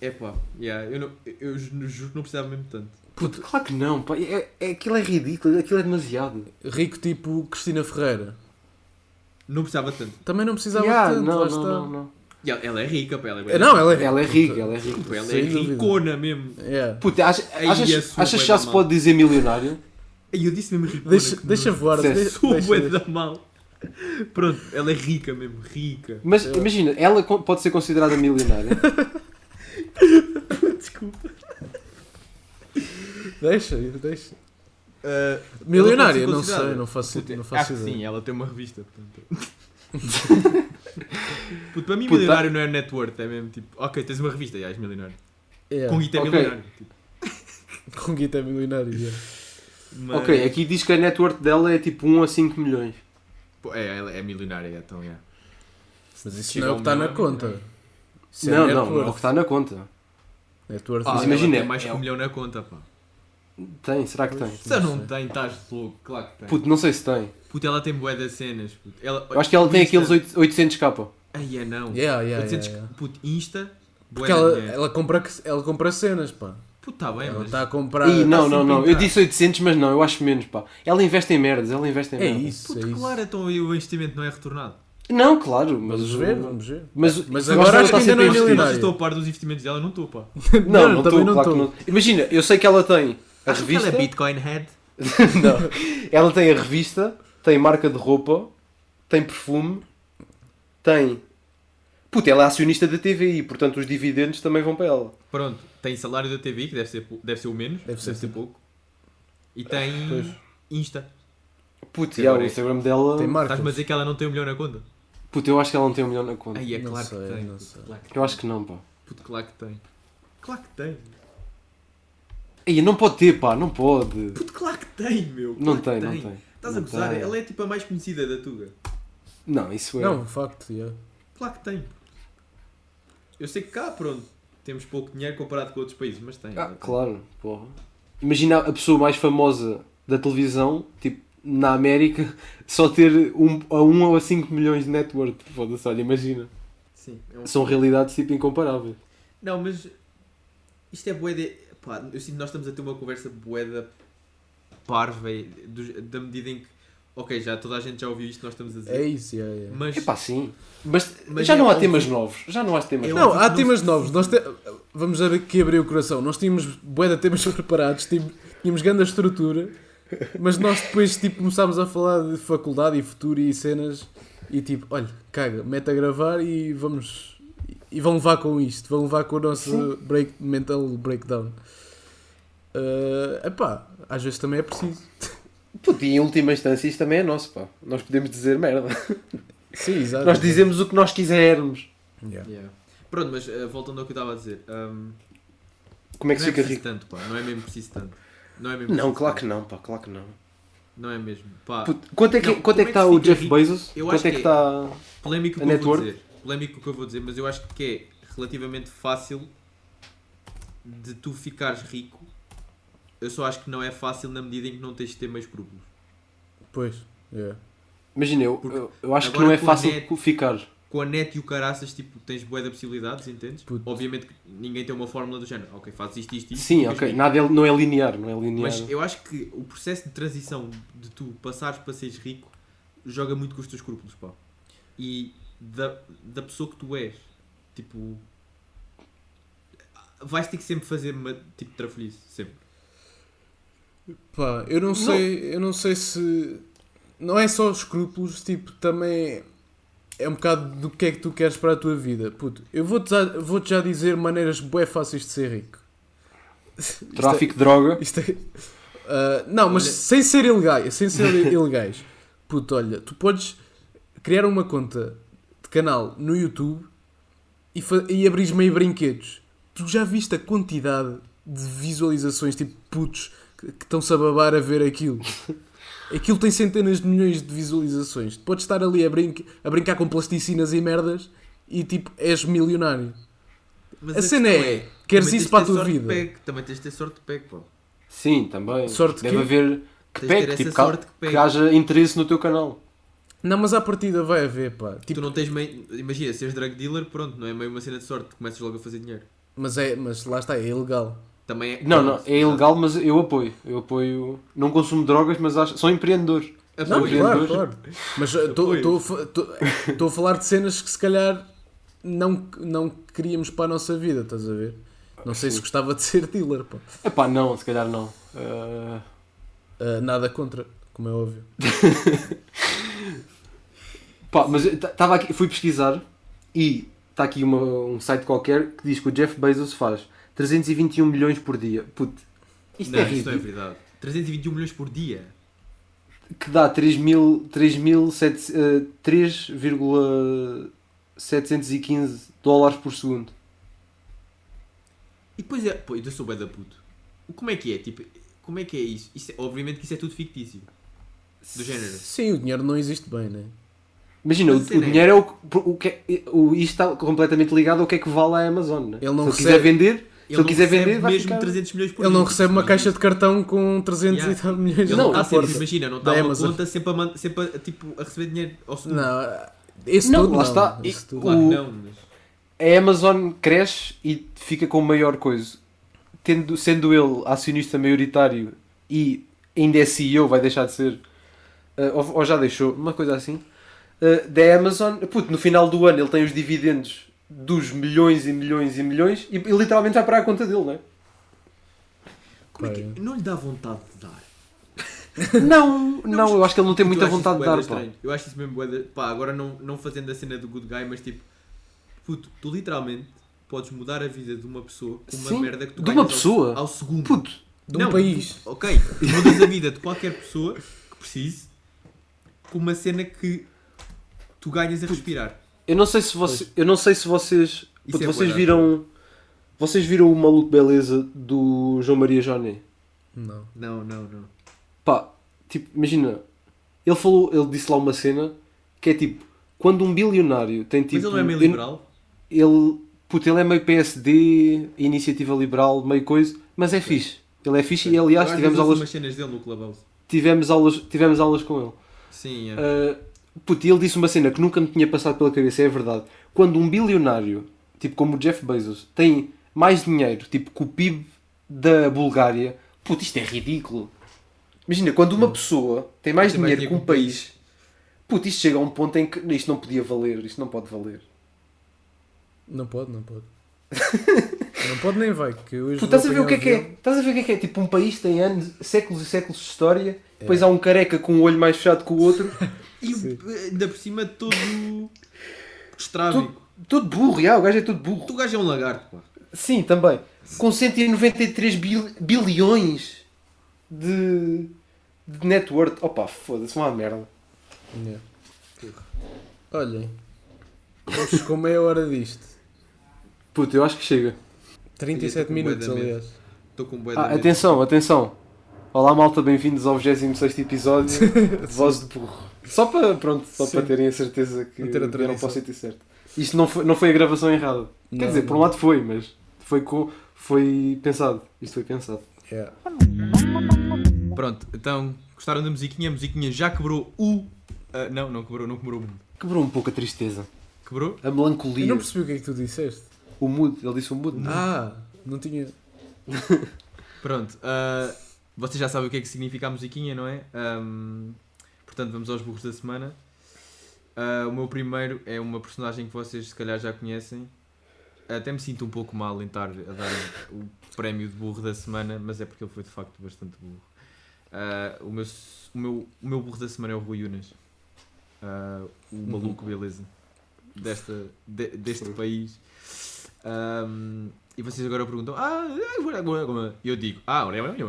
É pá, yeah, eu, não, eu, eu ju- juro que não precisava mesmo tanto. Puto, claro que não, pá. É, é, aquilo é ridículo, aquilo é demasiado. Rico, tipo, Cristina Ferreira. Não precisava tanto. Também não precisava Yeah, tanto, não, não, está. não, não. Ela, ela é rica, pá, ela é É, Não, ela é Ela é rica, ela é rica. Ela é dúvida. ricona mesmo. Yeah. Puta, achas, Ai, achas, sua achas que já se mal. pode dizer milionário? Eu disse mesmo ricona. Deixa, deixa voar. Sou bué da mal. Pronto, ela é rica mesmo, rica. Mas imagina, ela pode ser considerada milionária. <laughs> Desculpa. Deixa, deixa. Uh, Milionária? ela Não sei, não faço, Puta, não faço que ideia. sim, ela tem uma revista. Portanto. <laughs> Puto, para mim, Puta. milionário não é net worth, é mesmo tipo, ok, tens uma revista, já és milionário. Yeah. Com guita é Ok. milionário. Tipo. Com guita é milionário. yeah. Mas- Ok, aqui diz que a net worth dela é tipo 1 a 5 milhões. É, ela é milionária, então, é. Mas isso Chega não é o que está na conta. Isso é não, net não, não é o que está na conta. Ah, Mas é- imagina, tem mais é que um o- milhão na conta, pá. Tem, será que tem? Se ela não tem, estás louco, claro que tem. Puto, não sei se tem. Puto, ela tem bué das cenas. Puto. Ela, Eu acho que ela tem aqueles 8 800k. Ai, é não. Yeah, yeah, 800 yeah, yeah. Puto, Insta, bué Porque ela, ela, compra, ela compra cenas, pá. Puto, tá bem, Ela mas... está a comprar. Ih, não, não, não. Eu disse 800, mas não, eu acho menos, pá. Ela investe em merdas, ela investe em É merdas. isso, Puto, é isso. claro, então o investimento não é retornado. Não, claro, mas. Vamos ver, vamos ver. Mas, Mas eu agora acho que ainda não é está sempre a par dos investimentos dela? Não estou, pá. <laughs> Não, Não, estou, não claro que estou. não. Imagina, eu sei que ela tem a Acho que ela revista. é Bitcoin head. <laughs> não. Ela tem a revista, tem marca de roupa, tem perfume, tem. Puta, ela é acionista da TVI, portanto os dividendos também vão para ela. Pronto, tem salário da TV, que deve ser, deve ser o menos, Deve ser tipo- pouco. E tem Pois. Insta. Sim, yeah, o é- Instagram dela. Tem marcas. Estás-me a dizer que ela não tem um milhão na conta? Puto, eu acho que ela não tem um milhão na conta. Aí é Não claro sei, que tem. não sei. Claro que Eu acho que não, pá. Puto, claro que tem. Claro que tem. Aí não pode ter, pá, não pode. Puto, claro que tem, meu. Não claro tem, que não tem. Estás a Não gozar? tem. Ela é tipo a mais conhecida da Tuga. Não, isso é. Não, facto, yeah. Claro que tem. Eu sei que cá, pronto, temos pouco dinheiro comparado com outros países, mas tem. Ah, claro, porra. Imagina a pessoa mais famosa da televisão, tipo, na América, <laughs> só ter um, a 1 ou a 5 milhões de net worth. Foda-se, olha, imagina. Sim. é um- São realidades tipo incomparáveis. Não, mas isto é boeda. Pá, eu sinto que nós estamos a ter uma conversa boeda parva e do- da medida em que. Ok, já toda a gente já ouviu isto que nós estamos a dizer. É isso, yeah, yeah. Mas Epá, sim. Mas, Mas já é não há óbvio. temas novos. Já não há temas É novos. Não, óbvio há que temas novos. Nós te- Vamos aqui abrir o coração. Nós tínhamos bué de temas <laughs> preparados, tínhamos, tínhamos grande estrutura, mas nós depois tipo, começámos a falar de faculdade e futuro e cenas e tipo, olha, caga, mete a gravar e vamos. E vão levar com isto, vão levar com o nosso break, mental breakdown. Uh, epá, às vezes também é preciso. Puto, e em última instância isso também é nosso, pá. Nós podemos dizer merda. <laughs> Sim, exato. Nós dizemos o que nós quisermos. Yeah. Yeah. Pronto, mas eh, voltando ao que eu estava a dizer. hum, Como é que não se é fica preciso rico? tanto, pá. Não é mesmo preciso tanto. Não é mesmo Não, preciso claro tanto. que não, pá, claro que não. Não é mesmo. Pá, Puto, quanto é que, Não, quanto é é que está se o Jeff rico? Bezos? Eu Quanto acho é que está. polémico o a que eu net vou dizer. Polémico o que eu vou dizer, mas eu acho que é relativamente fácil de tu ficares rico. Eu só acho que não é fácil na medida em que não tens de ter mais escrúpulos. Pois, yeah. Imagina, eu, eu, eu acho que não é fácil net- ficar. Com a net e o caraças, tipo, tens bué de possibilidades, entendes? Puto. Obviamente que ninguém tem uma fórmula do género. Ok, fazes isto, isto, isto. Sim, ok. rico. Nada é, não é linear, não é linear. Mas eu acho que o processo de transição de tu passares para seres rico joga muito com os teus escrúpulos, pá. E da, da pessoa que tu és, tipo. Vais ter que sempre fazer uma, tipo trafolhice, sempre. Pá, eu não sei, eu não sei se não é só os escrúpulos, tipo, também é um bocado do que é que tu queres para a tua vida. Puto, eu vou-te já, vou já dizer maneiras bué fáceis de ser rico. <laughs> Tráfico de droga. É- Ah, não, mas Olha- sem ser ilegais, sem ser ilegais. Puto, olha, tu podes criar uma conta de canal no YouTube e, e abris meio brinquedos. Tu já viste a quantidade de visualizações, tipo putos, que que estão-se a babar a ver aquilo? <laughs> Aquilo tem centenas de milhões de visualizações. Tu podes estar ali a, brinca- a brincar com plasticinas e merdas e tipo, és milionário. Mas A cena questão é, queres isso para a tua vida? Também tens de ter sorte de pegue, pá. Sim, também. Sorte Deve quê? haver que pegue, tipo, que, sorte que que pegue. haja interesse no teu canal. Não, mas à partida vai haver, pá. Tipo, Tu não tens meio. Imagina, seres drug dealer, pronto, não é meio uma cena de sorte, começas logo a fazer dinheiro. mas, é, mas lá está, é ilegal. Também é. Não, não, é ilegal, mas eu apoio. Eu apoio. Não consumo drogas, mas acho. Sou empreendedor. Não, claro, empreendedores. claro. Mas estou a falar de cenas que se calhar não, não queríamos para a nossa vida, estás a ver? Não sei se gostava de ser dealer, pá. Epá, não, se calhar não. Ah, Ah, nada contra, como é óbvio. <laughs> Pá, mas eu ta- tava aqui, fui pesquisar e está aqui uma- um site qualquer que diz que o Jeff Bezos faz 321 milhões por dia. Puto, isto Não, é isto não é ridículo. verdade. 321 milhões por dia. Que dá 3.000 3.700, eh, 3,715 dólares por segundo. E depois é. Pô, eu sou da puto. Como é que é? Tipo, como é que é isso? Isso é- obviamente que isso é tudo fictício. Do género. Sim, o dinheiro não existe bem, né? Imagina, o, o é- dinheiro é o, que- o que é, o, isto está completamente ligado ao que é que vale a Amazon. Né? Ele não se ele recebe- quiser vender, se Ele quiser recebe vender, vai mesmo ficar... 300 milhões por Ele não recebe uma caixa de cartão com 300 Yeah. e tal milhões Ele Não, está sempre, imagina, não está uma Amazon. conta sempre a, man- sempre a, tipo, a receber dinheiro ao segundo. Não, esse Não, tudo lá não. está. Esse tudo. Claro que O- não, mas... a Amazon cresce e fica com maior coisa. Tendo, sendo ele acionista maioritário e ainda é CEO, vai deixar de ser, eh, ou, ou já deixou, uma coisa assim, eh, da Amazon, puto, no final do ano ele tem os dividendos dos milhões e milhões e milhões e, e literalmente vai para a conta dele, não é? Como é que Pá, não lhe dá vontade de dar? <laughs> Não, não, eu acho que ele não tem muita vontade de dar, estranho. pá. Eu acho isso mesmo bué da- Pá, agora não, não fazendo a cena do good guy, mas tipo... Puto, tu literalmente podes mudar a vida de uma pessoa com uma Sim, merda que tu de uma ganhas ao- pessoa? Ao, segundo. Puto, De um Não, país. tu- ok, tu mudas a vida de qualquer pessoa que precise com uma cena que tu ganhas a respirar. Eu não sei se você, eu não sei se vocês, puto, é vocês viram, vocês viram o maluco beleza do João Maria Joné? Não. Não, não, não. Pá, tipo, imagina, ele falou, ele disse lá uma cena que é tipo, quando um bilionário tem tipo, Mas ele não é meio liberal? ele, puto, ele é meio PSD, iniciativa liberal, meio coisa, mas é fixe. Ele é fixe e aliás tivemos aulas, umas cenas dele no Clubhouse. tivemos aulas, tivemos aulas com ele. Sim, é. Uh, puto, e ele disse uma cena que nunca me tinha passado pela cabeça, é verdade. Quando um bilionário, tipo como o Jeff Bezos, tem mais dinheiro, tipo que o PIB da Bulgária, puto, isto é ridículo. Imagina, quando uma pessoa tem mais dinheiro que um país, puto, isto chega a um ponto em que isto não podia valer, isto não pode valer. Não pode, não pode. <laughs> não pode nem vai, que hoje Puto, estás a ver o que é que é? Estás a ver o que é que é? Tipo, um país tem anos, séculos e séculos de história, É. depois há um careca com o olho mais fechado que o outro, <laughs> E Sim. ainda por cima todo estrábico. todo burro, já, o gajo é todo burro. Tu gajo é um lagarto, pá. Sim, também. Com 193 bil- bilhões de, de net worth. Opa, foda-se, uma merda. Yeah. Olhem, vamos com meia hora disto. Puto, eu acho que chega. 37 com minutos, aliás. Estou com de Ah, atenção, atenção. Olá malta, bem-vindos ao 26 episódio de <laughs> Voz de Burro. Só para, pronto, só Sim. para terem a certeza que Manter a vieram para tradição. o sítio certo. Isto não foi, não foi a gravação errada. Quer Não, dizer, por um não. lado foi, mas foi, com, foi pensado. Isto foi pensado. Yeah. Pronto, então gostaram da musiquinha? A musiquinha já quebrou o. ah, não, não quebrou, não quebrou o mundo. Quebrou um pouco a tristeza. Quebrou? A Eu melancolia. não percebi o que é que tu disseste. O mood. Ele disse o mood. Ah, não tinha. <laughs> Pronto, ah, vocês já sabem o que é que significa a musiquinha, não é? Ahm, portanto, vamos aos burros da semana. Ah, o meu primeiro é uma personagem que vocês se calhar já conhecem. Até me sinto um pouco mal em estar a dar o prémio de burro da semana, mas é porque ele foi de facto bastante burro. Ah, o, meu, o, meu, o meu burro da semana é o Rui Unas. Ah, o maluco beleza desta, de- deste Sim. país. Ahm, e vocês agora perguntam, ah. E eu digo, ah,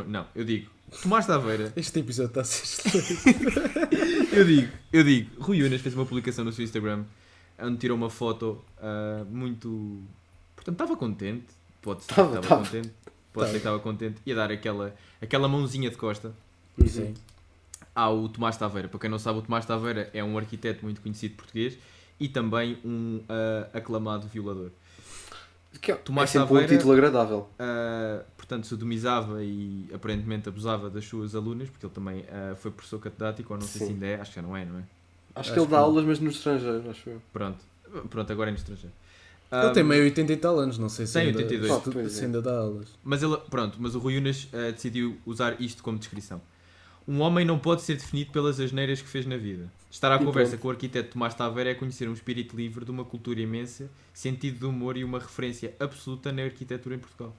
não, eu digo, Tomás Taveira, Este episódio está a ser <laughs> eu digo, eu digo, Rui Unas fez uma publicação no seu Instagram onde tirou uma foto ah, muito. Portanto, estava contente, pode ser Tava, que estava tava. contente, pode ser que estava contente, e a dar aquela, aquela mãozinha de costa Sim. ao Tomás Taveira. Para quem não sabe, o Tomás Taveira é um arquiteto muito conhecido português e também um ah, aclamado violador. Que é, Tomás é sempre Taveira- um título agradável. Uh, portanto, sodomizava e aparentemente abusava das suas alunas, porque ele também uh, foi professor catedrático, ou não sei Sim. se ainda é, acho que já não é, não é? Acho, Acho que ele dá que- aulas, mas no estrangeiro, acho eu. Pronto, pronto agora é no estrangeiro. Ele Um, tem meio 80 e tal anos, não sei se Tem ainda, 82. se Ah, pois se é. ainda dá aulas. Mas ele, pronto, mas o Rui Unas uh, decidiu usar isto como descrição. Um homem não pode ser definido pelas asneiras que fez na vida. Estar à E conversa pronto. com o arquiteto Tomás Taveira é conhecer um espírito livre de uma cultura imensa, sentido de humor e uma referência absoluta na arquitetura em Portugal.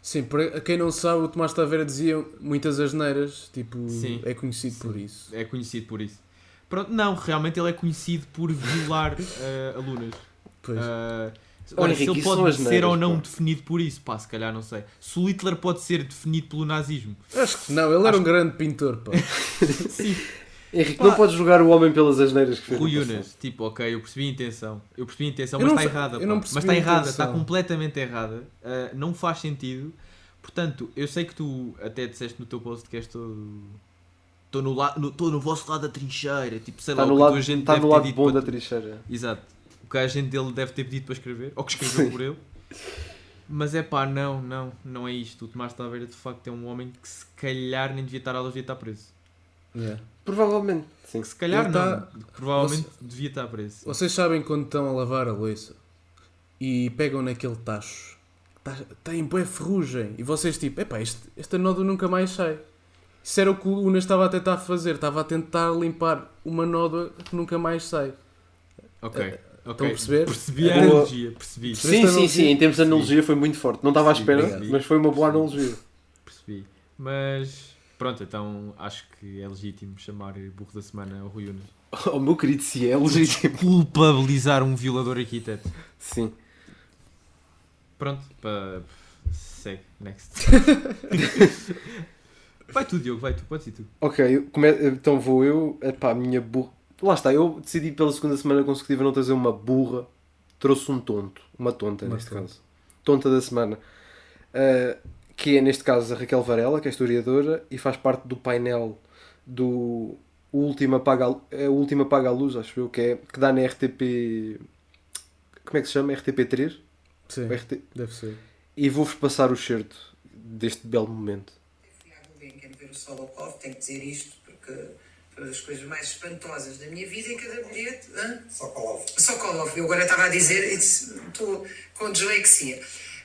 Sim, para quem não sabe, o Tomás Taveira dizia muitas asneiras, tipo, Sim. é conhecido Sim. por isso. É conhecido por isso. Pronto, não, realmente ele é conhecido por violar uh, <laughs> alunas. Pois. Uh, Oh, ora, Henrique, se ele pode ser ou não pá. definido por isso, pá, se calhar não sei. Se o Hitler pode ser definido pelo nazismo. Acho que não, ele era acho um grande pintor, pá. <laughs> Sim. Henrique, Pá. não podes julgar o homem pelas asneiras que fez. Rui. Unas, tipo, ok, eu percebi a intenção. Eu percebi a intenção, Eu mas está errada. mas está a errada, está completamente errada. Uh, não faz sentido. Portanto, eu sei que tu até disseste no teu post que és todo. Estou no, la... no, no vosso lado da trincheira. Tipo, sei Está lá, no o que a lado, tua gente está no ter lado bom da tu. trincheira. Exato. O que a gente dele deve ter pedido para escrever, ou que escreveu Sim. por ele. Mas é pá, não, não, não é isto. O Tomás Taveira de facto é um homem que se calhar nem devia estar aulas, devia estar preso. Yeah. Provavelmente, sim. Que se calhar Ele não, tá- provavelmente devia estar preso. Vocês sabem quando estão a lavar a louça e pegam naquele tacho, tá- tem bué ferrugem, e vocês tipo, epá, este, esta nódoa nunca mais sai. Isso era o que o Unas estava a tentar fazer, estava a tentar limpar uma nódoa que nunca mais sai. Ok, ok. Estão a perceber? Percebi a É boa. analogia, percebi, Sim, sim, analogia- sim. Em termos de analogia foi muito forte. Não estava à espera, obrigado. mas foi uma boa analogia. percebi. Mas pronto, então acho que é legítimo chamar burro da semana ao Rui Unas. <laughs> Oh, meu querido, se é legítimo. Culpabilizar um violador arquiteto. Sim. Pronto, pá, segue, next. <laughs> vai tu, Diogo, vai tu, pode ir tu. Ok, então vou eu. Epá, a minha burra. Lá está, eu decidi pela segunda semana consecutiva não trazer uma burra. Trouxe um tonto. Uma tonta, Uma neste tonta. caso. Tonta da semana. Uh, que é, neste caso, a Raquel Varela, que é historiadora e faz parte do painel do o último apaga, a- o último apaga a luz, acho eu, que, é, que dá na RTP. Como é que se chama? RTP3? Sim, RT... deve ser. E vou-vos passar o certo deste belo momento. fui à Gulbenkian ver o Solokov, tenho que dizer isto porque das coisas mais espantosas da minha vida em cada bilhete. hã? Sokolov. Sokolov, eu agora estava a dizer, estou com dislexia.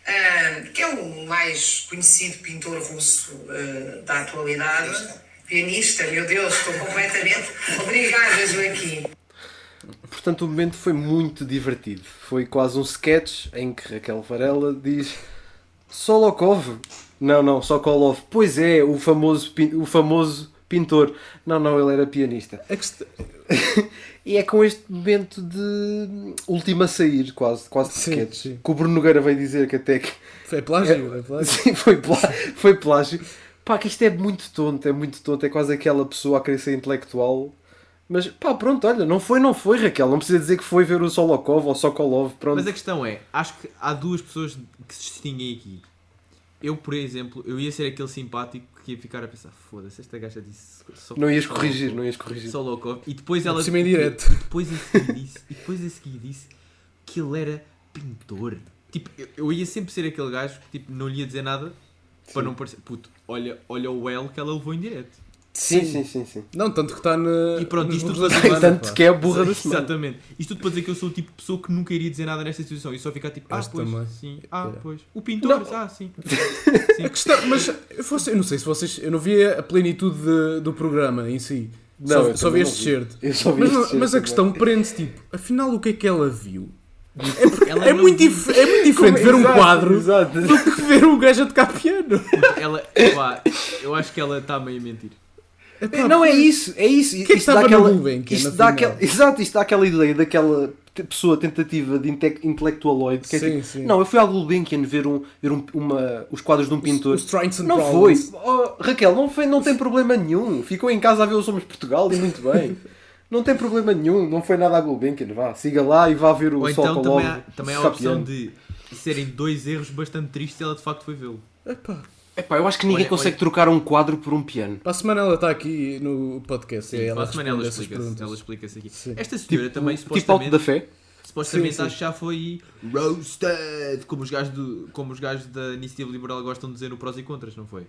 Ah, que é o mais conhecido pintor russo ah, da atualidade. Pianista, meu Deus, estou completamente. <laughs> Obrigada, Joaquim. Portanto, o momento foi muito divertido. Foi quase um sketch em que Raquel Varela diz Solokov. Não, não, Sokolov. Pois é, o famoso, o famoso pintor. Não, não, ele era pianista. Quest- <laughs> E é com este momento de última a sair, quase, quase de Sim, sketch. sim. Que o Bruno Nogueira veio dizer que até que É plágio, é plágio. Sim, foi, plá <laughs> foi plágio. Pá, que isto é muito tonto, é muito tonto. É quase aquela pessoa a querer ser intelectual. Mas pá, pronto, olha, não foi, não foi, Raquel. Não precisa dizer que foi ver o Solokov ou Sokolov. Pronto. Mas a questão é, acho que há duas pessoas que se distinguem aqui. Eu, por exemplo, eu ia ser aquele simpático ficar a pensar, foda-se, esta gaja disse. só- Não ias só corrigir, louco, não ias corrigir. Só louco. E depois ela. Cima em direto. E depois a seguir disse, e depois a seguir disse que ele era pintor. Tipo, eu, eu ia sempre ser aquele gajo que tipo, não lhe ia dizer nada para não parecer. Puto, olha, olha o L que ela levou em direto. Sim, sim, sim, sim. Não, tanto que está na. E pronto, isto tudo semana, Tanto pá. que é a burra da semana. Exatamente. Isto tudo para dizer que eu sou o tipo de pessoa que nunca iria dizer nada nesta situação e só ficar tipo, ah, pois, também. sim, ah, pois. O pintor, Não. ah, <laughs> sim. A questão, mas eu, fosse, eu não sei se vocês. Eu não via a plenitude de- do programa em si. Não, só, só vi este certo. Mas, mas a questão prende-se tipo, afinal o que é que ela viu? É, é, muito, dif- é muito diferente ver um Exato, quadro Exato. do que ver um gajo a tocar piano. Ela, pá, eu acho que ela está meio a mentir. Epá, Não, é isso, é isso. que é Isto dá aquela- isto dá aquela, Exato, isto dá aquela ideia daquela pessoa tentativa de inte intelectualoide. Que é Sim, tipo, sim. Não, eu fui ao Gulbenkian ver, um, ver um- uma, os quadros de um pintor. Os and Não foi. Problems. Oh, Raquel, não, foi, não tem problema nenhum. Ficou em casa a ver o Somos Portugal e muito bem. <laughs> Não tem problema nenhum. Não foi nada a Gulbenkian. Vá, siga lá e vá ver o Ou Sol então também há, também há a opção de serem dois erros bastante tristes e ela de facto foi vê-lo. Epá, Epá, eu acho que ninguém Olha, consegue olha. trocar um quadro por um piano. Para a semana ela está aqui no podcast. Sim, e ela para a semana ela explica-se ela explica-se aqui. Sim. Esta senhora também tipo alto supostamente, da fé. supostamente Sim, sim. acho que já foi roasted, como os, gajos do, como os gajos da Iniciativa Liberal gostam de dizer no prós e contras, não foi?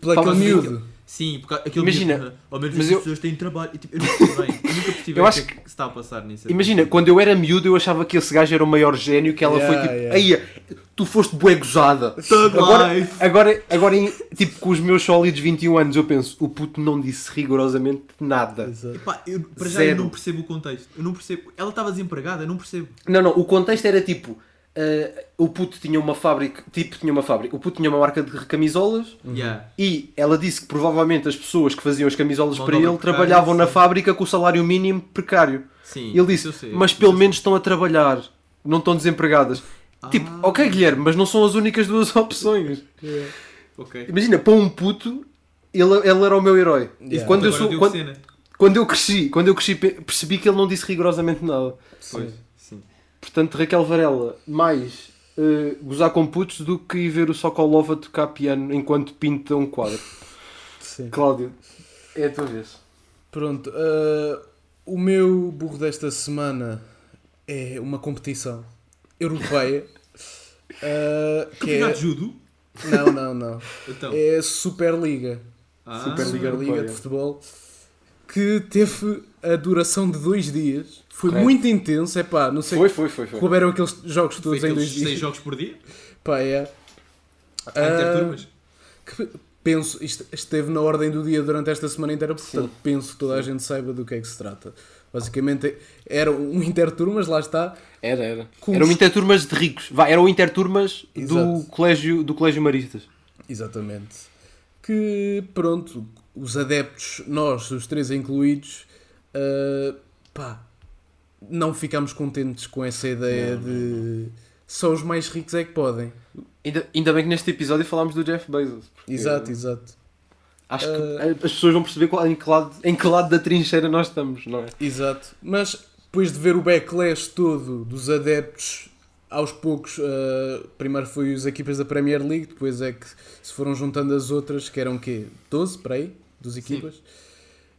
Por aquele miúdo. Sim, porque aquele Imagina, miúdo, "Ah, ao menos mas as eu- pessoas têm trabalho. E, tipo, eu, não percebi bem, eu nunca percebi <laughs> Eu bem o acho que, é que se está a passar nisso. Imagina, quando eu era miúdo eu achava que esse gajo era o maior gênio que ela Yeah, foi tipo, yeah. aí tu foste bué gozada. Thug Agora, life. agora, agora em- tipo, com os meus sólidos 21 anos eu penso, o puto não disse rigorosamente nada. Exato. Epá, eu, para já eu Zero. não percebo o contexto. Eu não percebo. Ela estava desempregada, eu não percebo. Não, não, o contexto era tipo, eh, o puto tinha uma fábrica, tipo, tinha uma fábrica, o puto tinha uma marca de camisolas Yeah. e ela disse que provavelmente as pessoas que faziam as camisolas Mão para ele obra precária, trabalhavam na sim. fábrica com o salário mínimo precário. Sim, E ele disse, eu sei, mas pelo eu sei. menos estão a trabalhar, não estão desempregadas. Tipo, Ah. ok Guilherme, mas não são as únicas duas <laughs> opções. Ok. Imagina, para um puto, ele, ele era o meu herói. E Yeah. quando eu, sou, quando, quando eu cresci, quando eu cresci, pe- percebi que ele não disse rigorosamente nada. Pois. Portanto, Raquel Varela, mais eh, gozar com putos do que ir ver o Sokolov a tocar piano enquanto pinta um quadro. Sim. Cláudio, é a tua vez. Pronto, ah, o meu burro desta semana é uma competição europeia. ah, <laughs> que Campeonato é... judo? Não, não, não. Então. É a Superliga. Ah, Superliga Superliga de Futebol. Que teve a duração de dois dias. Foi Correto. muito intenso. É pá, não sei. Foi, foi, foi. foi. Couberam aqueles jogos Foi todos em dois dias. seis jogos por dia? Pá, é. Ah, interturmas? que penso, isto esteve na ordem do dia durante esta semana inteira, portanto Sim. penso que toda a gente saiba do que é que se trata. Basicamente era um interturmas, lá está. Era, era. Com Era os- Interturmas de ricos. Vá, era o Interturmas do colégio, do colégio Maristas. Exatamente. Que pronto, os adeptos, nós, os três incluídos, ah, pá, não ficámos contentes com essa ideia de, só os mais ricos é que podem. Ainda, ainda bem que neste episódio falámos do Jeff Bezos. Exato, exato. Acho que Eh, as pessoas vão perceber qual, em, que lado, em que lado da trincheira nós estamos, não é? Exato. Mas depois de ver o backlash todo dos adeptos, aos poucos, eh, primeiro foi as equipas da Premier League, depois é que se foram juntando as outras, que eram o quê? 12 para aí, dos equipas.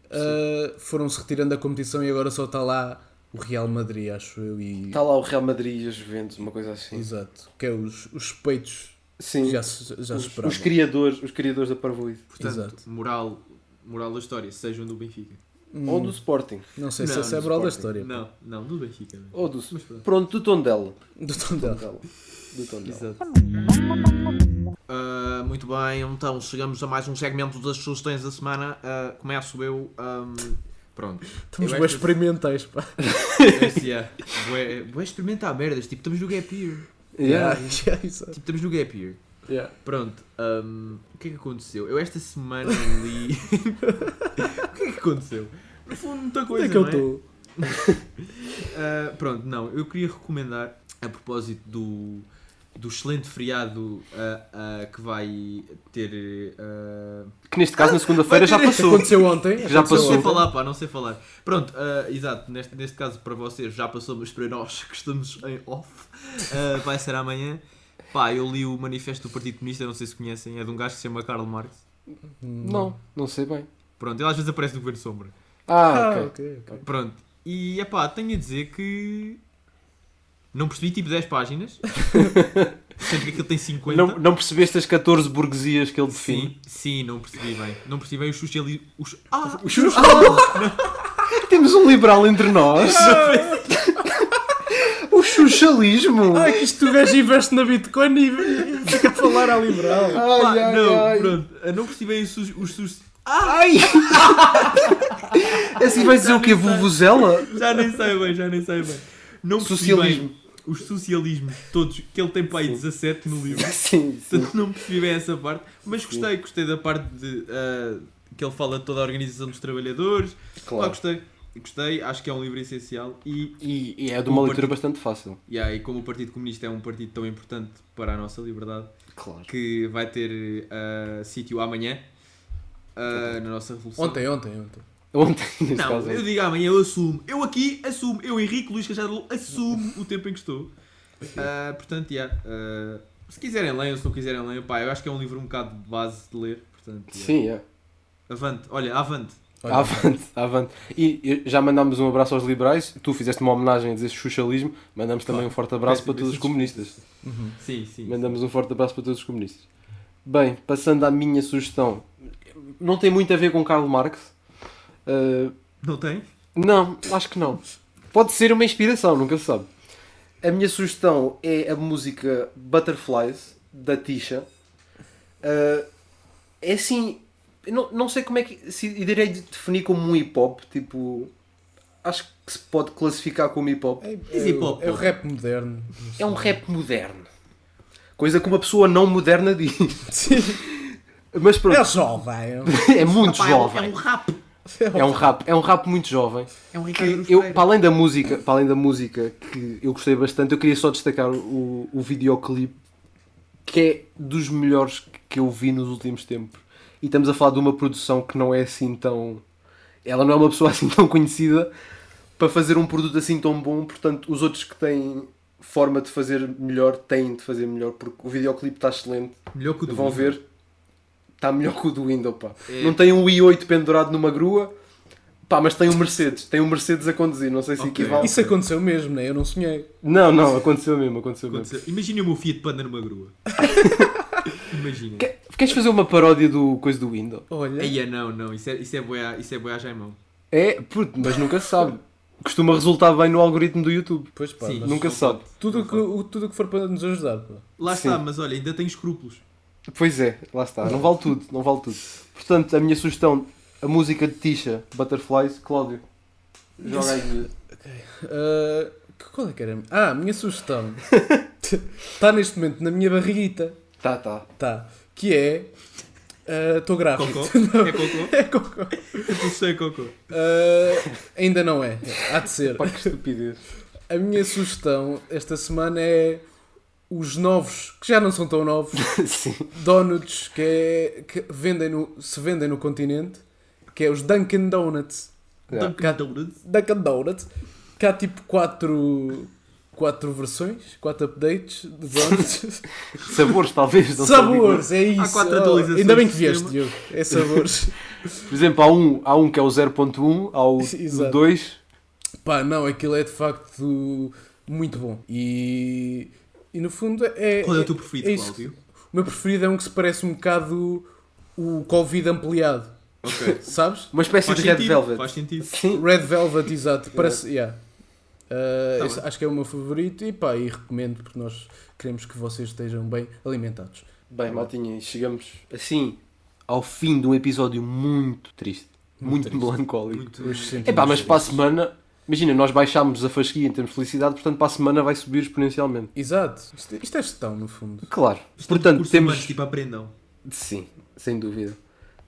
Eh, Foram-se retirando da competição e agora só está lá o Real Madrid, acho eu. E... Está lá o Real Madrid e a Juventus, uma coisa assim. Exato. Que é os, os suspeitos Sim, que já se, já se os, os criadores, os criadores da Parvoíde. Portanto, Exato. moral, moral da história, sejam do Benfica. Hum, Ou do Sporting. Não sei se Não, essa é a moral da história. Não, não, do Benfica. né? Ou do... Pronto. Pronto, do Tondela. Do. Tondela. Do Tondela. Exato. Ah, muito bem, então chegamos a mais um segmento das sugestões da semana. Ah, começo eu. ahm, pronto. Estamos esta- experimentais, pá. Este, yeah. Experimentar merdas, tipo, estamos no gap year. Yeah. <laughs> Yeah, exato. Tipo, estamos no gap year. Yeah. Pronto, ahm, o que é que aconteceu? Eu esta semana li. <laughs> o que é que aconteceu? No fundo, muita Onde coisa. é que eu é? estou? <laughs> Ah, pronto, não, eu queria recomendar, a propósito do, do excelente feriado ah, ah, que vai ter. ah, Que neste caso, na segunda-feira, já Que passou. aconteceu ontem. Já aconteceu não sei passou. falar, pá, não sei falar. Pronto, exato, neste, neste caso para vocês já passou, mas para nós <laughs> que estamos em off, vai ser amanhã. Pá, eu li o manifesto do Partido Comunista, não sei se conhecem, é de um gajo que se chama Karl Marx. Não, não sei bem. Pronto, ele às vezes aparece no Governo Sombra. Ah, Ah, ok. ok, ok. Pronto, e é pá, tenho a dizer que. Não percebi tipo 10 páginas. <laughs> Sendo que aquilo tem 50. Não, não percebeste as 14 burguesias que ele define? Sim, sim, não percebi bem. Não percebi bem os socialismos. Os... Ah! Os <laughs> seus- Temos um liberal entre nós. <laughs> o socialismo. Ah, que isto o gajo investe na Bitcoin e fica a falar à liberal. Ai, ai, não, ai. pronto. Eu Não percebi bem os, sus- os, sus- Ai! assim vai dizer o quê? Vuvuzela? Já nem sei bem, já nem sei bem. Não percebi Socialismo. bem os socialismos todos, que ele tem para aí 17 no livro. <laughs> Sim, sim. Portanto, não percebi bem essa parte, mas gostei, gostei da parte de ah, que ele fala de toda a organização dos trabalhadores. Claro. gostei, gostei, acho que é um livro essencial e, E, e é de uma leitura partido- bastante fácil. yeah, e como o Partido Comunista é um partido tão importante para a nossa liberdade, Claro. que vai ter ah, sítio amanhã ah, na nossa revolução. Ontem, ontem, ontem. Ontem, <laughs> neste Não, caso. eu digo amanhã, eu assumo. Eu aqui assumo. Eu, Henrique Luís Cajado, assumo o tempo em que estou. Ah, portanto, yeah, ah, se quiserem leiam, se não quiserem leiam. Pá, eu acho que é um livro um bocado de base de ler. Portanto, yeah. Sim, é. Avante, olha, avante. Olha, Avante, avante. E já mandámos um abraço aos liberais. Tu fizeste uma homenagem a dizer socialismo. Mandamos também um forte abraço para todos os comunistas. uhum. Sim, sim. Mandamos um forte abraço para todos os comunistas. Bem, passando à minha sugestão. Não tem muito a ver com Karl Marx. Uh, Não tem? não, acho que não. Pode ser uma inspiração, nunca se sabe. A minha sugestão é a música Butterflies, da Tisha. Uh, é assim, não, não sei como é que. Se irei definir como um hip hop, tipo. Acho que se pode classificar como hip hop. É, é, hip hop, é o pô. rap moderno. É um rap moderno. Coisa que uma pessoa não moderna diz. <laughs> Mas É pronto, jovem. <laughs> é muito Pá, jovem. É um rap. É um rap, é um rap muito jovem. É um Que Ricardo eu, Pereira. para além da música, para além da música que eu gostei bastante, eu queria só destacar o, o videoclipe que é dos melhores que eu vi nos últimos tempos. E estamos a falar de uma produção que não é assim tão. Ela não é uma pessoa <laughs> assim tão conhecida para fazer um produto assim tão bom, portanto, os outros que têm forma de fazer melhor têm de fazer melhor, porque o videoclipe está excelente. Melhor que o do Vão ver, está melhor que o do Windows, pá. É. Não tem um i8 pendurado numa grua, pá, mas tem um Mercedes, tem um Mercedes a conduzir, não sei se Ok. equivale. Isso aconteceu mesmo, né? Eu não sonhei. Não, não, aconteceu mesmo, aconteceu mesmo. Aconteceu. Imagina o meu Fiat Panda numa grua. <laughs> Imagina. Que- Queres fazer uma paródia do coisa do Windows? Olha. Eia, não, não. Isso é, isso é boia, isso é boia a Jaimão. É, puto, mas nunca se sabe. Costuma resultar bem no algoritmo do YouTube. Pois pá, Sim. mas Nunca se sabe. tudo que, o- tudo que for para nos ajudar, pá. Lá Sim. está, mas olha, ainda tenho escrúpulos. Pois é, lá está. Não vale tudo, não vale tudo. Portanto, a minha sugestão, a música de Tisha, Butterflies, Cláudio. Joga aí. Ah, que- qual é que era? Ah, a minha sugestão. Está <laughs> neste momento na minha barriguita. Tá, tá. Tá. Que é. Estou grávido. Cocó? É cocô? É cocô. Eu sei cocô. Ah, ainda não é. Há de ser. Pá, que estupidez. A minha sugestão esta semana é os novos, que já não são tão novos, <laughs> Sim. donuts que, é, que vendem no, se vendem no continente, que é os Dunkin' Donuts. Yeah. Dunkin' Donuts. Dunkin' Donuts, que há tipo quatro, quatro versões, quatro updates de donuts. <laughs> Sabores, talvez. sabores, é isso. Há quatro Oh, atualizações Ainda bem que vieste. Diogo. É sabores. <laughs> Por exemplo, há um, há um que é o 0.1, há o Exato. 2. Pá, não, aquilo é de facto muito bom. E, e no fundo é. Qual é o teu preferido, é isso. Cláudio? O meu preferido é um que se parece um bocado o Covid ampliado. Ok. <laughs> Sabes? Uma espécie Faz de Red sentido, Velvet. Faz sentido. Sim. Red Velvet, exato. <laughs> Parece. Yeah. Uh, Tá acho que é o meu favorito e pá, e recomendo porque nós queremos que vocês estejam bem alimentados. Bem, Maltinha, e chegamos assim ao fim de um episódio muito triste. Muito, triste. melancólico. Muito. Hoje sentimos Epá, mas para a semana, imagina, nós baixámos a fasquia em termos de felicidade, portanto para a semana vai subir exponencialmente. Exato. Isto, isto é gestão, no fundo. Claro. Isto é um Portanto, recurso temos. tipo, aprendam. Sim, sem dúvida.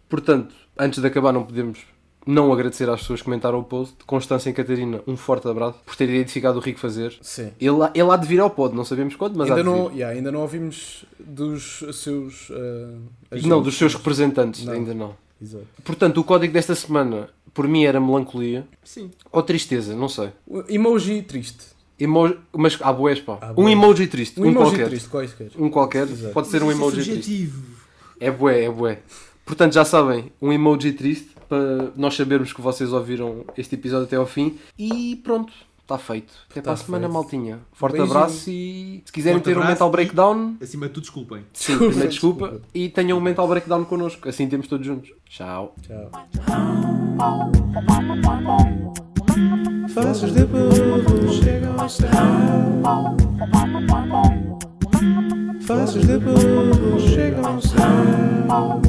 Portanto, antes de acabar, não podemos não agradecer às pessoas que comentaram o post. Constância e Catarina, um forte abraço por ter identificado o Rico Fazer. Sim. Ele, ele há de vir ao pod, não sabemos quando, mas há ainda, de não, vir. yeah, ainda não ouvimos dos seus. uh, Não, dos seus representantes, Não. ainda não. Exato. Portanto, o código desta semana, por mim, era melancolia Sim. ou tristeza, não sei. O Emoji triste. Emo... Mas há boés, pá. Há um emoji triste, Um um, emoji qualquer. triste, quaisquer. Um qualquer, Exato. pode ser um Mas isso é emoji triste. subjetivo. É bué, é bué. Portanto, já sabem, um emoji triste para nós sabermos que vocês ouviram este episódio até ao fim. E pronto, está feito. Até para a Tá semana, feito. maltinha. Forte Beijinho. abraço e se quiserem Forte ter um mental e- breakdown, Acima de tudo, desculpem. sim, primeiro desculpa. E tenham um mental breakdown connosco. Assim temos todos juntos. Tchau. Tchau. Faces de burro chegam ao céu. Faces de burro chegam ao céu.